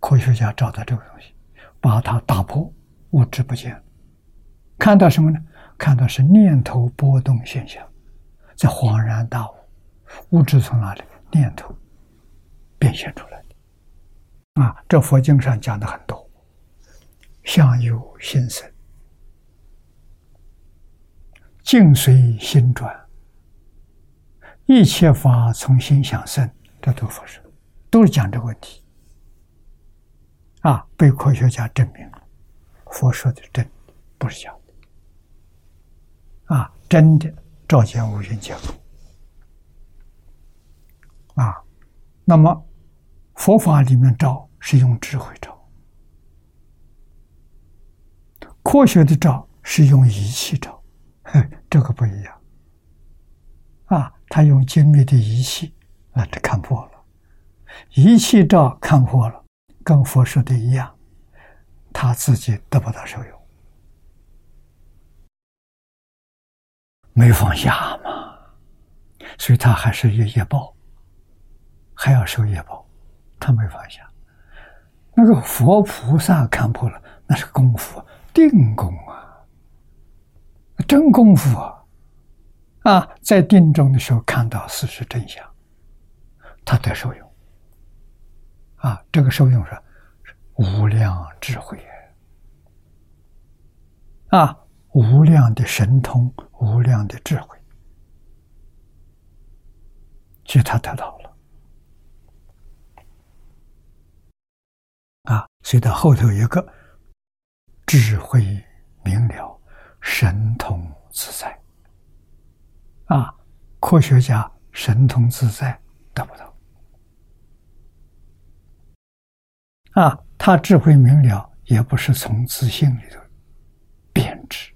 科学家找到这个东西，把它打破，物质不见了，看到什么呢？看到是念头波动现象，在恍然大悟，物质从哪里？念头。变现出来的啊！这佛经上讲的很多，相由心生，境随心转，一切法从心想生，这都佛说，都是讲这个问题啊！被科学家证明了，佛说的真，不是假的啊！真的照见五蕴皆空啊！那么。佛法里面照是用智慧照，科学的照是用仪器照，这个不一样。啊，他用精密的仪器，那就看破了。仪器照看破了，跟佛说的一样，他自己得不到受用，没放下嘛，所以他还是有业报，还要受业报。他没放下，那个佛菩萨看破了，那是功夫，定功啊，真功夫啊！啊，在定中的时候看到事实真相，他得受用。啊，这个受用是无量智慧啊，无量的神通，无量的智慧，其实他得到了。啊，所以到后头一个智慧明了，神通自在。啊，科学家神通自在得不到。啊，他智慧明了，也不是从自信里头编织，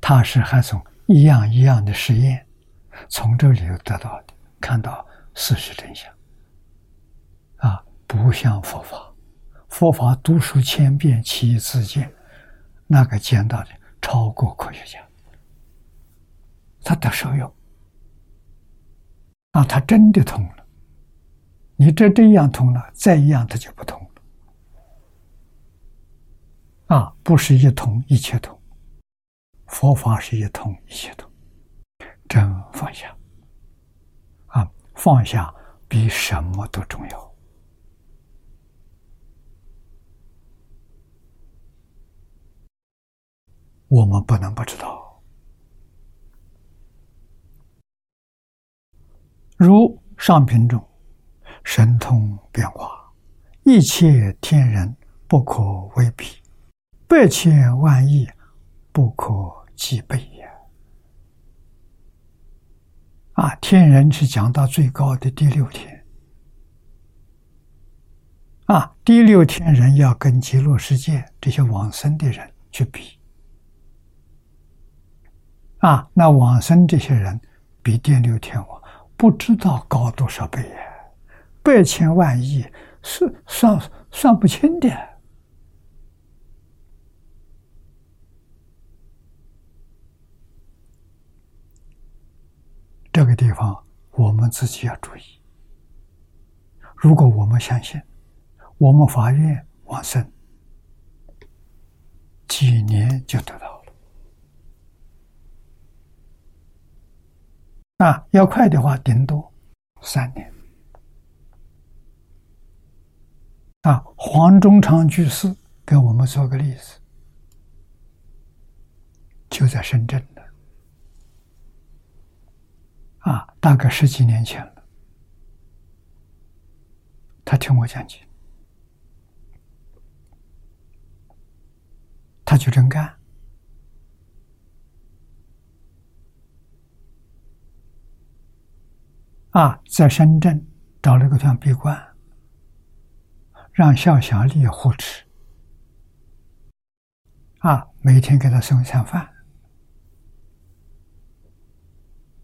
他是还从一样一样的实验，从这里头得到的，看到事实真相。啊不像佛法，佛法读书千遍，其义自见。那个见到的超过科学家，他得受用啊，他真的通了。你这这样通了，再一样他就不通了啊！不是一通一切通，佛法是一通一切通，真放下啊！放下比什么都重要。我们不能不知道，如上品中，神通变化，一切天人不可为比，百千万亿不可计备也。啊，天人是讲到最高的第六天，啊，第六天人要跟极乐世界这些往生的人去比。啊，那往生这些人比第六天王不知道高多少倍呀，百千万亿是算算不清的。这个地方我们自己要注意。如果我们相信，我们法院往生几年就得到。啊，要快的话，顶多三年。啊，黄忠昌居士给我们做个例子，就在深圳的，啊，大概十几年前了。他听我讲起，他就真干。啊，在深圳找了个地方闭关，让肖小丽护持。啊，每天给他送一餐饭。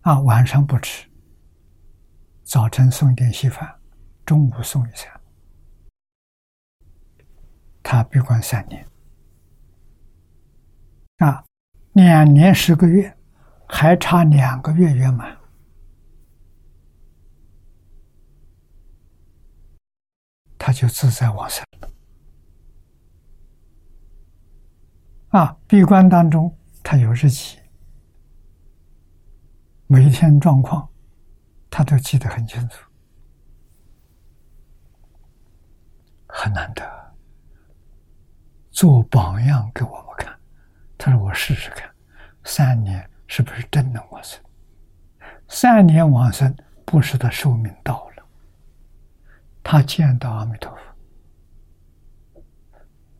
啊，晚上不吃，早晨送一点稀饭，中午送一餐。他闭关三年。啊，两年十个月，还差两个月圆满。他就自在往生了。啊，闭关当中，他有日记，每一天状况，他都记得很清楚，很难得，做榜样给我们看。他说：“我试试看，三年是不是真能往生？三年往生，不是他寿命到了。”他见到阿弥陀佛，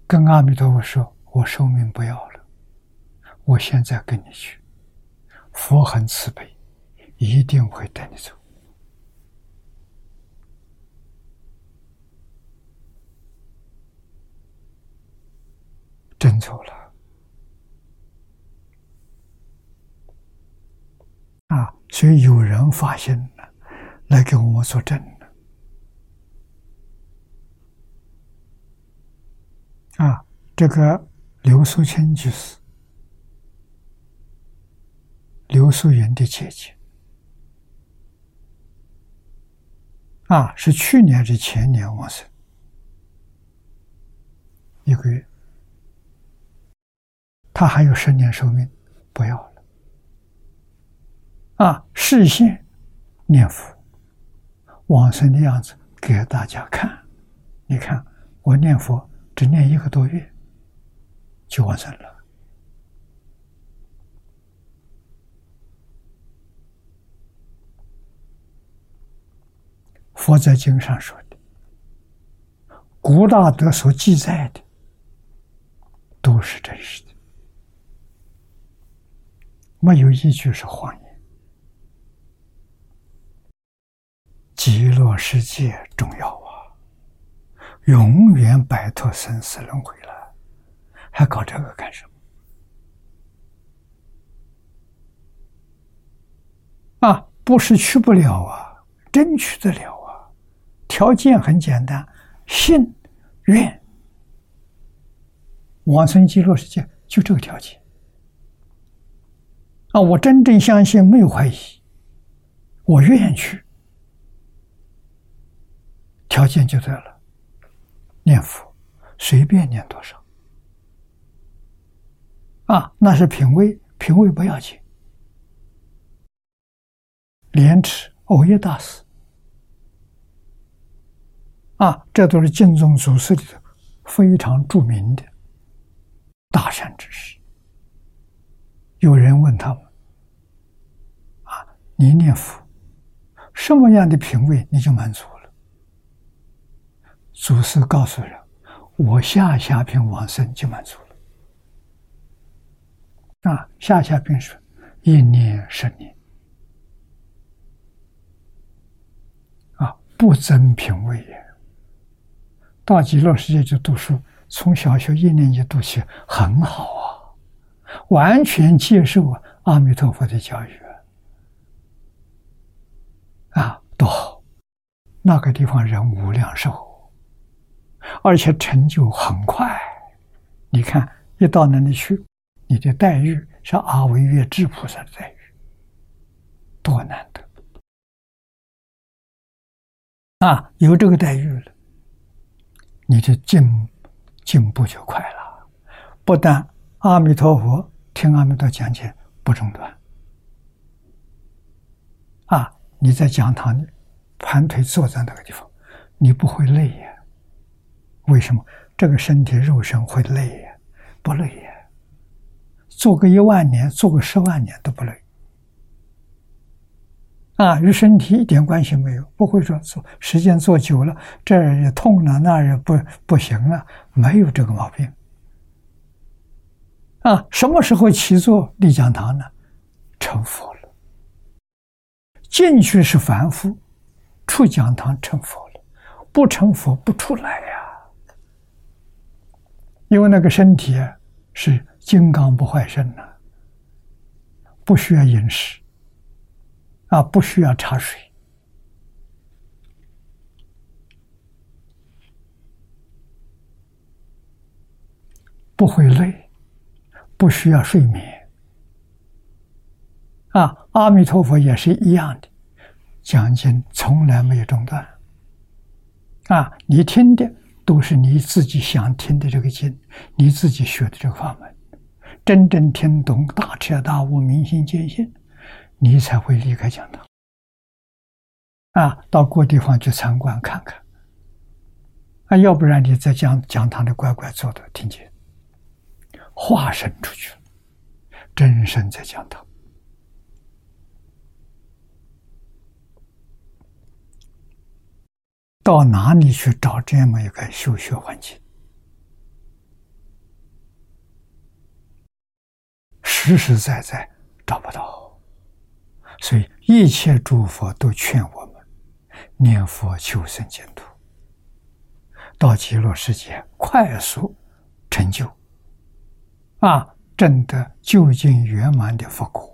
跟阿弥陀佛说：“我寿命不要了，我现在跟你去。”佛很慈悲，一定会带你走。真走了啊！所以有人发现了，来给我们作证。啊，这个刘素清就是刘素云的姐姐。啊，是去年还是前年往生？一个月，他还有十年寿命，不要了。啊，视线念佛往生的样子给大家看，你看我念佛。只念一个多月，就完成了。佛在经上说的，古大德所记载的，都是真实的，没有一句是谎言。极乐世界重要。永远摆脱生死轮回了，还搞这个干什么？啊，不是去不了啊，真去得了啊！条件很简单，信愿往生极乐世界，就这个条件。啊，我真正相信，没有怀疑，我愿意去，条件就对了。念佛，随便念多少啊？那是品位，品位不要紧。莲池藕叶大师啊，这都是净宗祖师里头非常著名的大善之士。有人问他们：“啊，你念佛什么样的品位你就满足？”祖师告诉人：“我下下品往生就满足了。啊，下下品是一年十年，啊，不增品位也。到极乐世界去读书，从小学一年级读起，很好啊，完全接受阿弥陀佛的教育啊，多好！那个地方人无量寿。”而且成就很快，你看一到那里去，你的待遇是阿维越智菩萨的待遇，多难得啊！有这个待遇了，你的进进步就快了。不但阿弥陀佛听阿弥陀讲解不中断，啊，你在讲堂里盘腿坐在那个地方，你不会累呀。为什么这个身体肉身会累呀？不累呀，做个一万年，做个十万年都不累，啊，与身体一点关系没有，不会说做时间做久了这也痛了，那也不不行了，没有这个毛病，啊，什么时候起坐立讲堂呢？成佛了。进去是凡夫，出讲堂成佛了。不成佛不出来呀，因为那个身体是金刚不坏身呐，不需要饮食，啊，不需要茶水，不会累，不需要睡眠，啊，阿弥陀佛也是一样的，讲经从来没有中断。啊，你听的都是你自己想听的这个经，你自己学的这个法门，真正听懂大彻大悟、明心见性，你才会离开讲堂。啊，到各地方去参观看看。啊，要不然你在讲讲堂里乖乖坐着听经，化身出去了，真身在讲堂。到哪里去找这么一个修学环境？实实在在找不到，所以一切诸佛都劝我们念佛求生净土，到极乐世界快速成就，啊，证得究竟圆满的佛果。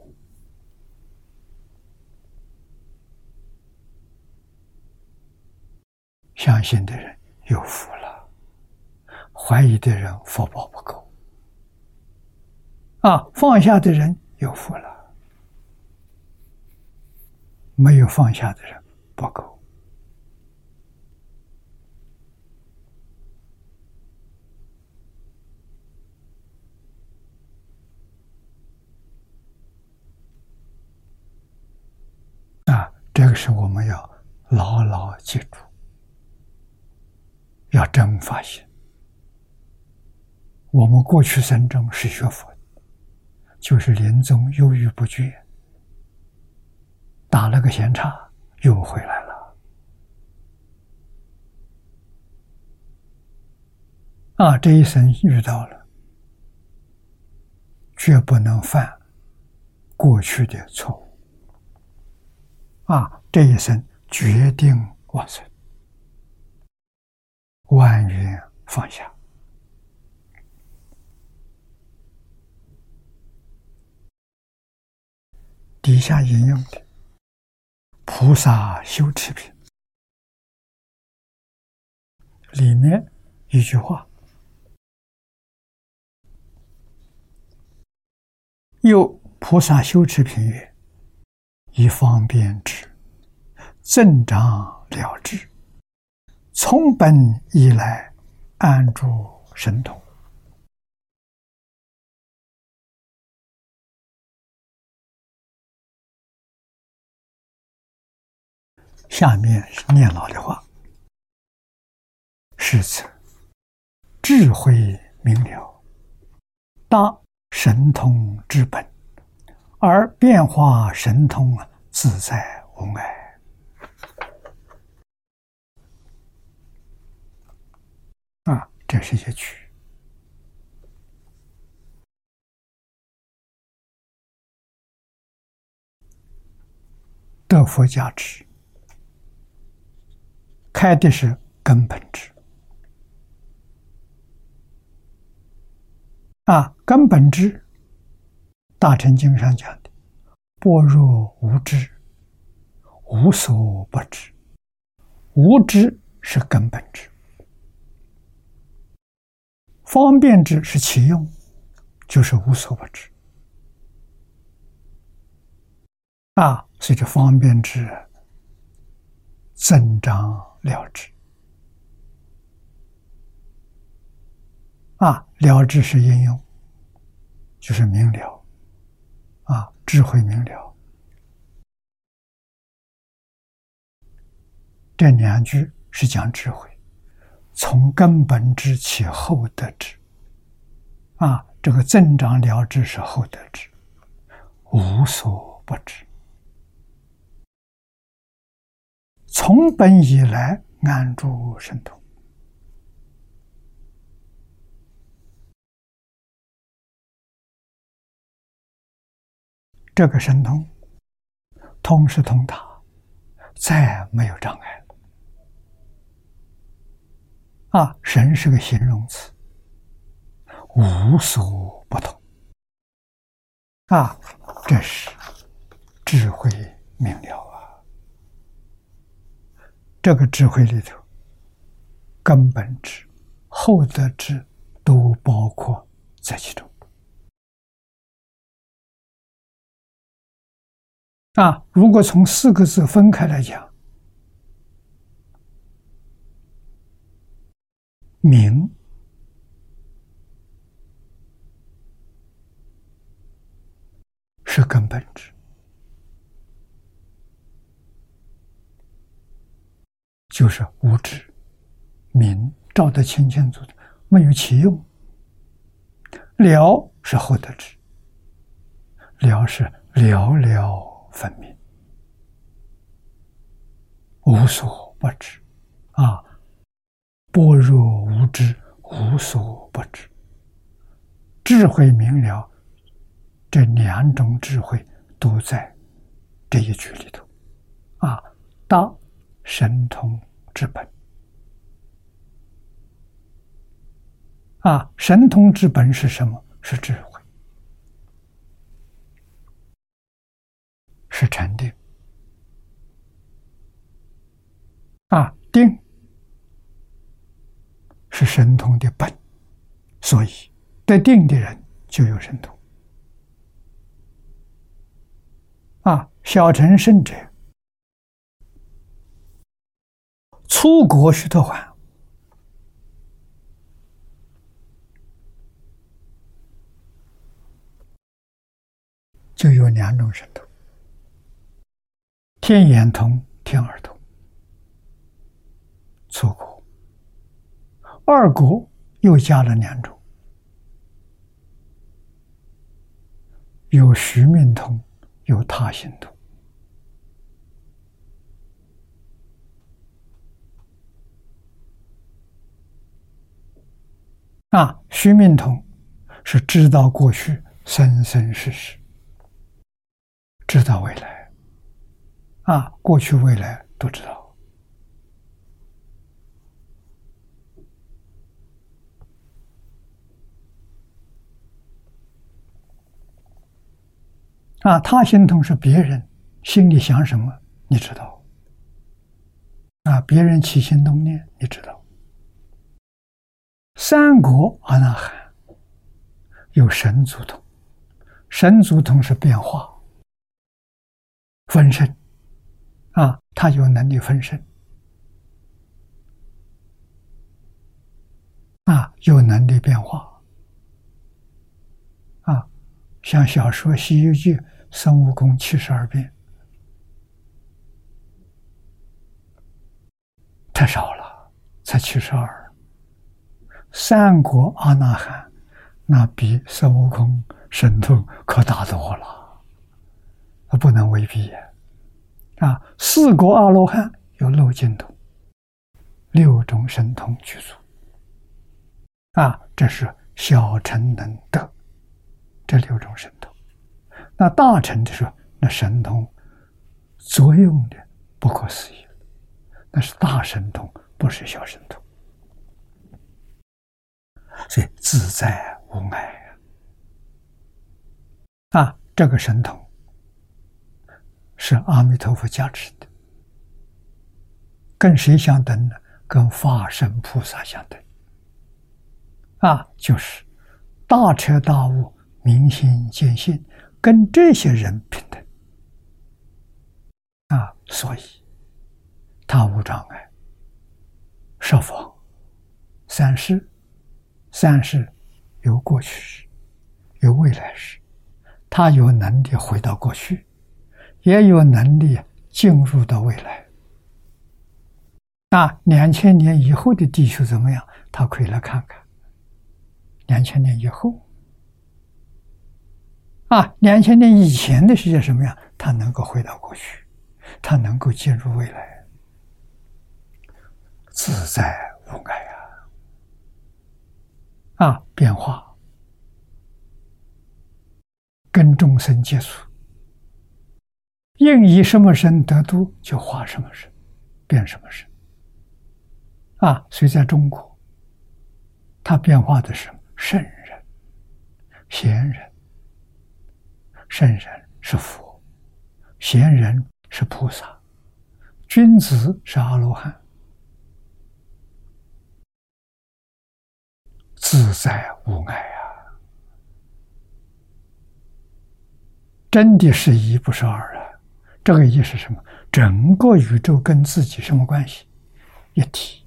相信的人有福了，怀疑的人福报不够，啊，放下的人有福了，没有放下的人不够，啊，这个是我们要牢牢记住。要真发现，我们过去生中是学佛，就是临终犹豫不决，打了个闲岔，又回来了。啊，这一生遇到了，绝不能犯过去的错误。啊，这一生决定往生。万缘放下，底下引用的《菩萨修持品》里面一句话：“又菩萨修持品曰：以方便之，增长了之。”从本以来，安住神通。下面是念老的话：是此智慧明了，大神通之本，而变化神通啊，自在无碍。这是一些曲，得佛加持，开的是根本智啊，根本智，大乘经上讲的，般若无知，无所不知，无知是根本智。方便之是其用，就是无所不知啊！所以这方便之增长了之啊，了之是应用，就是明了啊，智慧明了。这两句是讲智慧。从根本之起，后得之。啊，这个增长了知是后得之，无所不知。从本以来，安住神通。这个神通，通是通达，再没有障碍了啊，神是个形容词，无所不通。啊，这是智慧明了啊！这个智慧里头，根本智、厚德智都包括在其中。啊，如果从四个字分开来讲，明是根本智，就是无知。明照得清清楚楚，没有其用。了是后得知，了是了了。分明，无所不知，啊，般若无知，无所不知，智慧明了，这两种智慧都在这一句里头，啊，大神通之本，啊，神通之本是什么？是智慧。是禅定啊，定是神通的本，所以得定的人就有神通啊。小乘圣者出国须陀洹，就有两种神通。天眼通、天耳通，错过二国又加了两种，有虚命通，有他心通。啊，虚命通是知道过去生生世世，知道未来。啊，过去未来都知道。啊，他心通是别人心里想什么，你知道。啊，别人起心动念，你知道。三国阿那含有神足通，神足通是变化分身。啊，他有能力分身，啊，有能力变化，啊，像小说《西游记》孙悟空七十二变，太少了，才七十二。三国阿那含，那比孙悟空神通可大多了，那不能为比。啊，四国阿罗汉有六净土，六种神通具足。啊，这是小乘能得这六种神通。那大乘的时候，那神通作用的不可思议，那是大神通，不是小神通。所以自在无碍啊，这个神通。是阿弥陀佛加持的，跟谁相等呢？跟法身菩萨相等。啊，就是大彻大悟、明心见性，跟这些人平等。啊，所以他无障碍，设法三世，三世有过去时，有未来时，他有能力回到过去。也有能力进入到未来。那两千年以后的地球怎么样？他可以来看看。两千年以后，啊，两千年以前的世界什么样？他能够回到过去，他能够进入未来，自在无碍啊！啊，变化跟众生接触。应以什么身得度，就化什么身，变什么身。啊，所以在中国，它变化的是圣人、贤人。圣人是佛，贤人是菩萨，君子是阿罗汉，自在无碍啊！真的是一不是二啊！这个一是什么？整个宇宙跟自己什么关系？一体。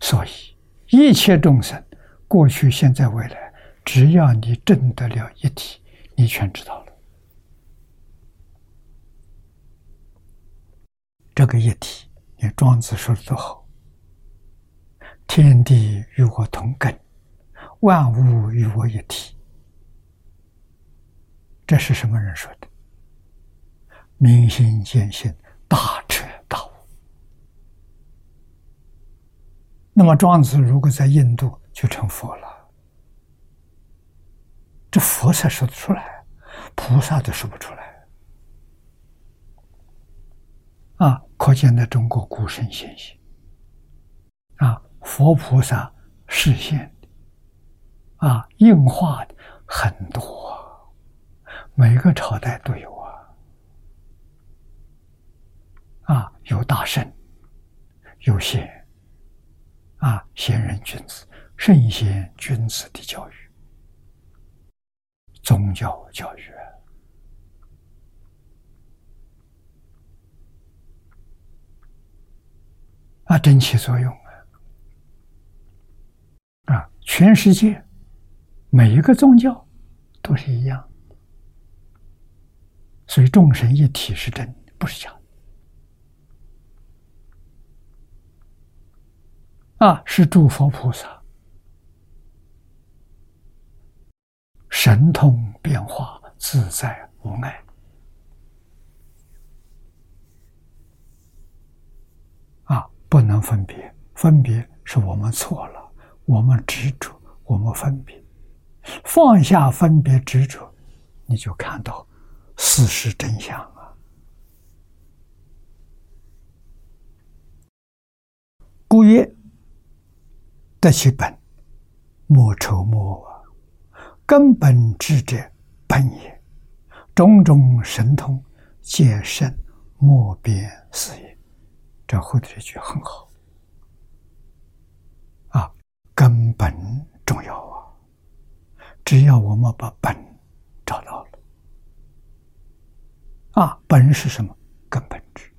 所以一切众生，过去、现在、未来。只要你证得了一体，你全知道了。这个一体，你庄子说的多好：“天地与我同根，万物与我一体。”这是什么人说的？明心见性，大彻大悟。那么庄子如果在印度，就成佛了。这佛才说得出来，菩萨都说不出来啊！可见在中国古圣先贤啊，佛菩萨示现的啊，硬化的很多，每个朝代都有啊啊，有大圣，有贤啊，贤人君子，圣贤君子的教育。宗教教育啊，真起作用！全世界每一个宗教都是一样，所以众神一体是真，不是假啊！是诸佛菩萨。神通变化，自在无碍啊！不能分别，分别是我们错了，我们执着，我们分别，放下分别执着，你就看到事实真相啊！故曰：得其本，莫愁莫忘。根本智者本也，种种神通皆生莫边是也。这后头这句很好，根本重要啊！只要我们把本找到了啊，本是什么？根本智。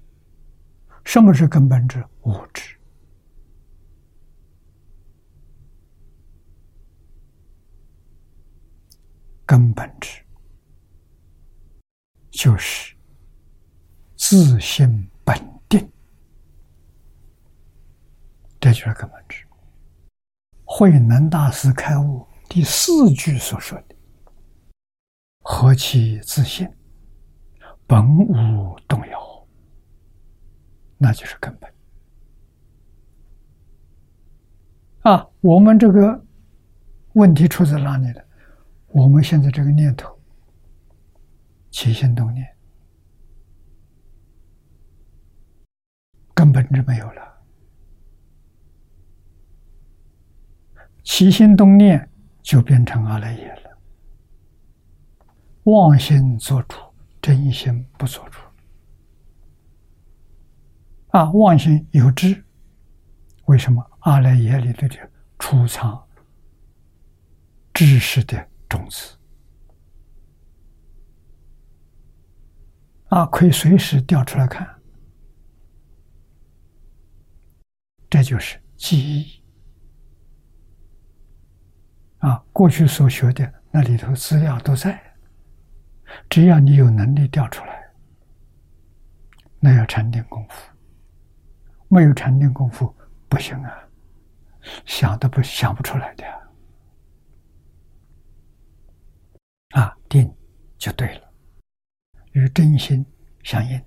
什么是根本智？物质。根本之，就是自性本定，这就是根本之。慧能大师开悟第四句所说的“何其自信，本无动摇”，那就是根本。啊，我们这个问题出在哪里了？我们现在这个念头起心动念，根本就没有了。起心动念就变成阿赖耶了。妄心做主，真心不做主。啊，妄心有知，为什么阿赖耶里头的储藏知识的？种子啊，可以随时调出来看，这就是记忆啊。过去所学的那里头资料都在，只要你有能力调出来，那要禅定功夫，没有禅定功夫不行啊，想都不想不出来的。啊，定就对了，与真心相应。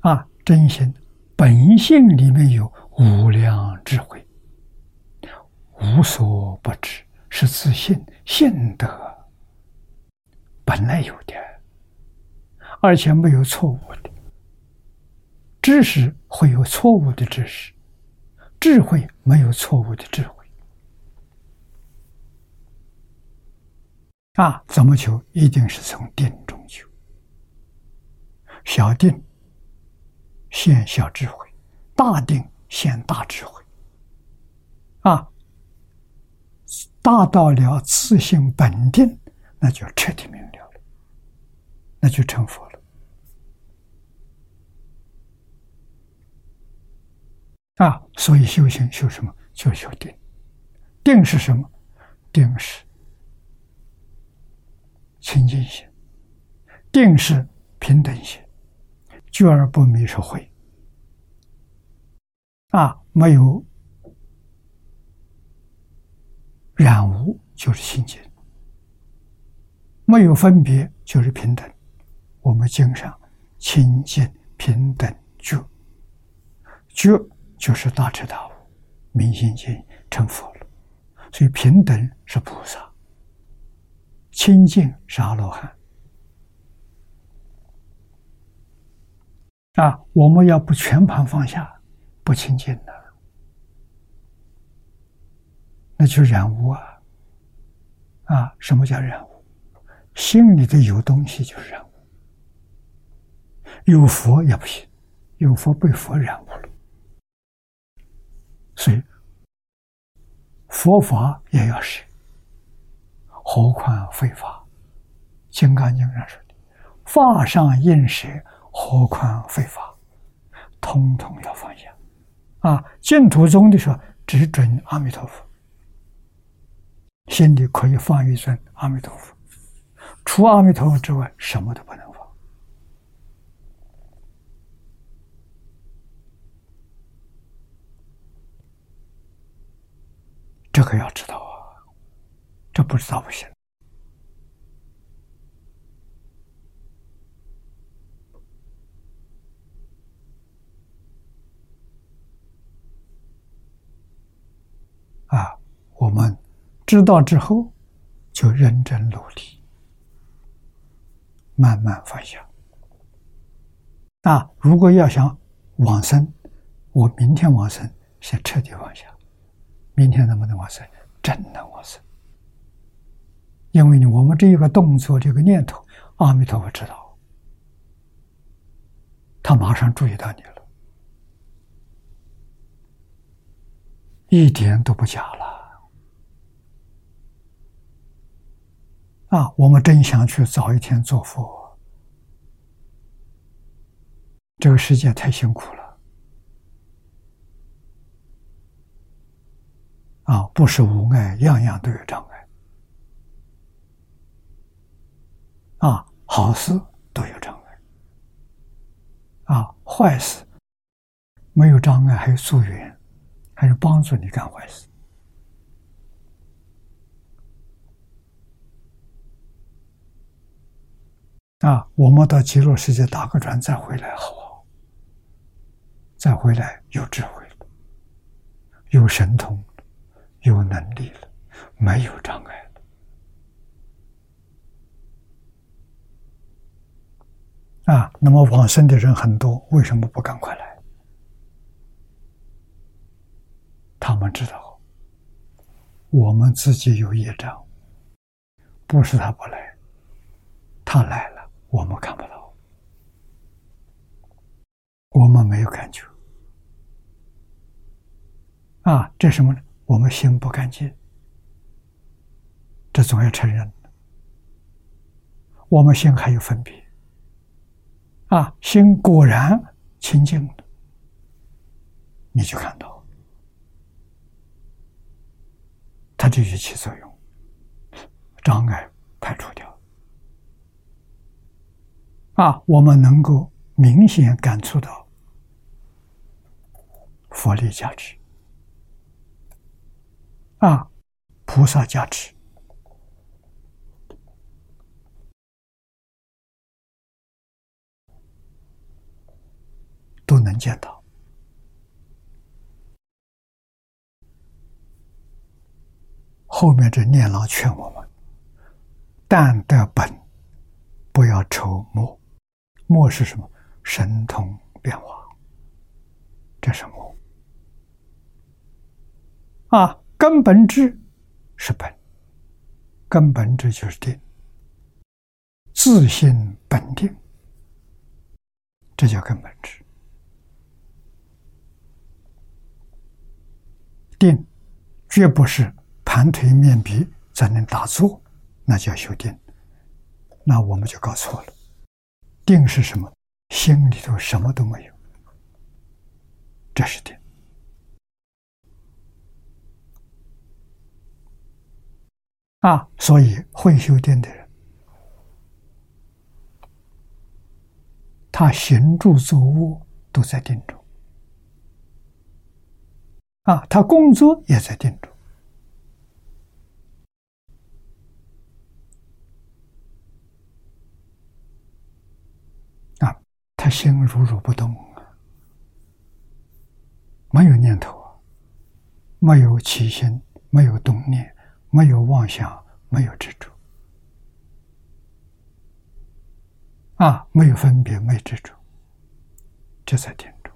啊，真心本性里面有无量智慧，无所不知，是自信，信德本来有的，而且没有错误的。知识会有错误的知识，智慧没有错误的智慧。啊，怎么求？一定是从定中求。小定现小智慧，大定现大智慧。啊，大到了自性本定，那就彻底明了了，那就成佛了。啊，所以修行修什么？就修定。定是什么？定是清净心，定是平等心，觉而不迷是慧。啊，没有。染污就是清净，没有分别就是平等。我们经上清净平等觉，觉就是大彻大悟，明心见成佛了。所以平等是菩萨，清净是阿罗汉。啊，我们要不全盘放下，不清净的。那就染污啊！啊，什么叫染污？心里的有东西就是染污。有佛也不行，有佛被佛染污了。所以佛法也要舍，何况非法？《金刚经》上说的：“法上应舍，何况非法？”通通要放下。啊，净土宗的时候，只准阿弥陀佛。心里可以放一尊阿弥陀佛，除阿弥陀佛之外，什么都不能放。这个要知道啊，这不知道不行。啊，我们。知道之后，就认真努力，慢慢放下。那，如果要想往生，我明天往生，先彻底放下。明天能不能往生？真能往生。因为呢，我们这一个动作，这个念头，阿弥陀佛知道，他马上注意到你了，一点都不假了。啊，我们真想去早一天做佛，这个世界太辛苦了。啊，不是无碍，样样都有障碍。啊，好事都有障碍。啊，坏事没有障碍，还有助缘，还有帮助你干坏事。啊，我们到极乐世界打个转再回来，好不好？再回来有智慧了，有神通，有能力了，没有障碍了。啊，那么往生的人很多，为什么不赶快来？他们知道，我们自己有业障，不是他不来，他来了。我们看不到，我们没有感觉啊！这什么呢？我们心不干净，这总要承认。我们心还有分别啊，心果然清净了，你就看到，它就起作用，障碍排除掉。啊，我们能够明显感触到佛力价值，啊，菩萨价值，都能见到。后面这念老劝我们：但得本，不要愁末。末是什么？神通变化，这是末。啊，根本智是本，根本智就是定，自信本定，这叫根本智。定，绝不是盘腿面壁才能打坐，那叫修定。那我们就搞错了。定是什么？心里头什么都没有，这是定。啊，所以会修定的人，他行住坐卧都在定中。啊，他工作也在定中。啊，他心如如不动啊，没有念头啊，没有起心，没有动念。没有妄想，没有执着，啊，没有分别，没执着，这才定住。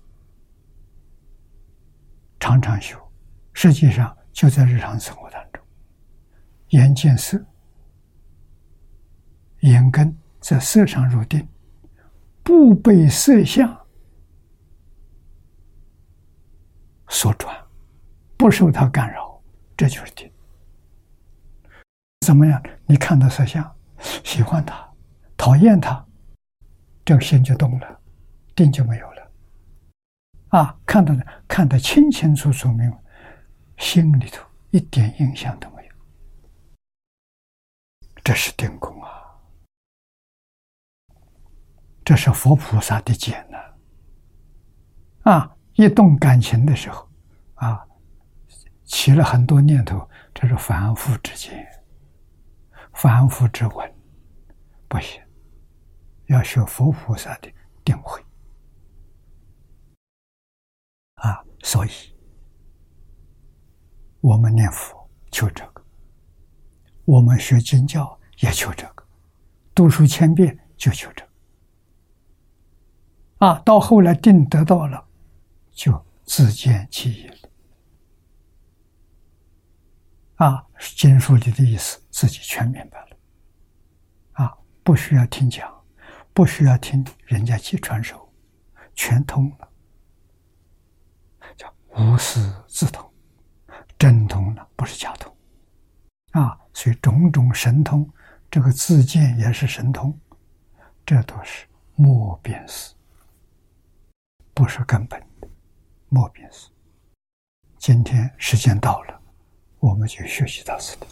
常常修，实际上就在日常生活当中，眼见色，眼根在色上入定，不被色相所转，不受它干扰，这就是定。怎么样？你看到色相，喜欢他，讨厌他，这个心就动了，定就没有了。啊，看到的看得清清楚楚明，心里头一点印象都没有，这是定功啊！这是佛菩萨的简呢。啊，一动感情的时候，啊，起了很多念头，这是凡夫之见。凡夫之闻不行，要学佛菩萨的定慧啊！所以，我们念佛求这个，我们学经教也求这个，读书千遍就求这个啊！到后来定得到了，就自见其意了。啊，经书里的意思自己全明白了，啊，不需要听讲，不需要听人家去传授，全通了，叫无师自通，真通了，不是假通，啊，所以种种神通，这个自见也是神通，这都是莫辨识，不是根本的莫比斯。今天时间到了。我们就学习到此地。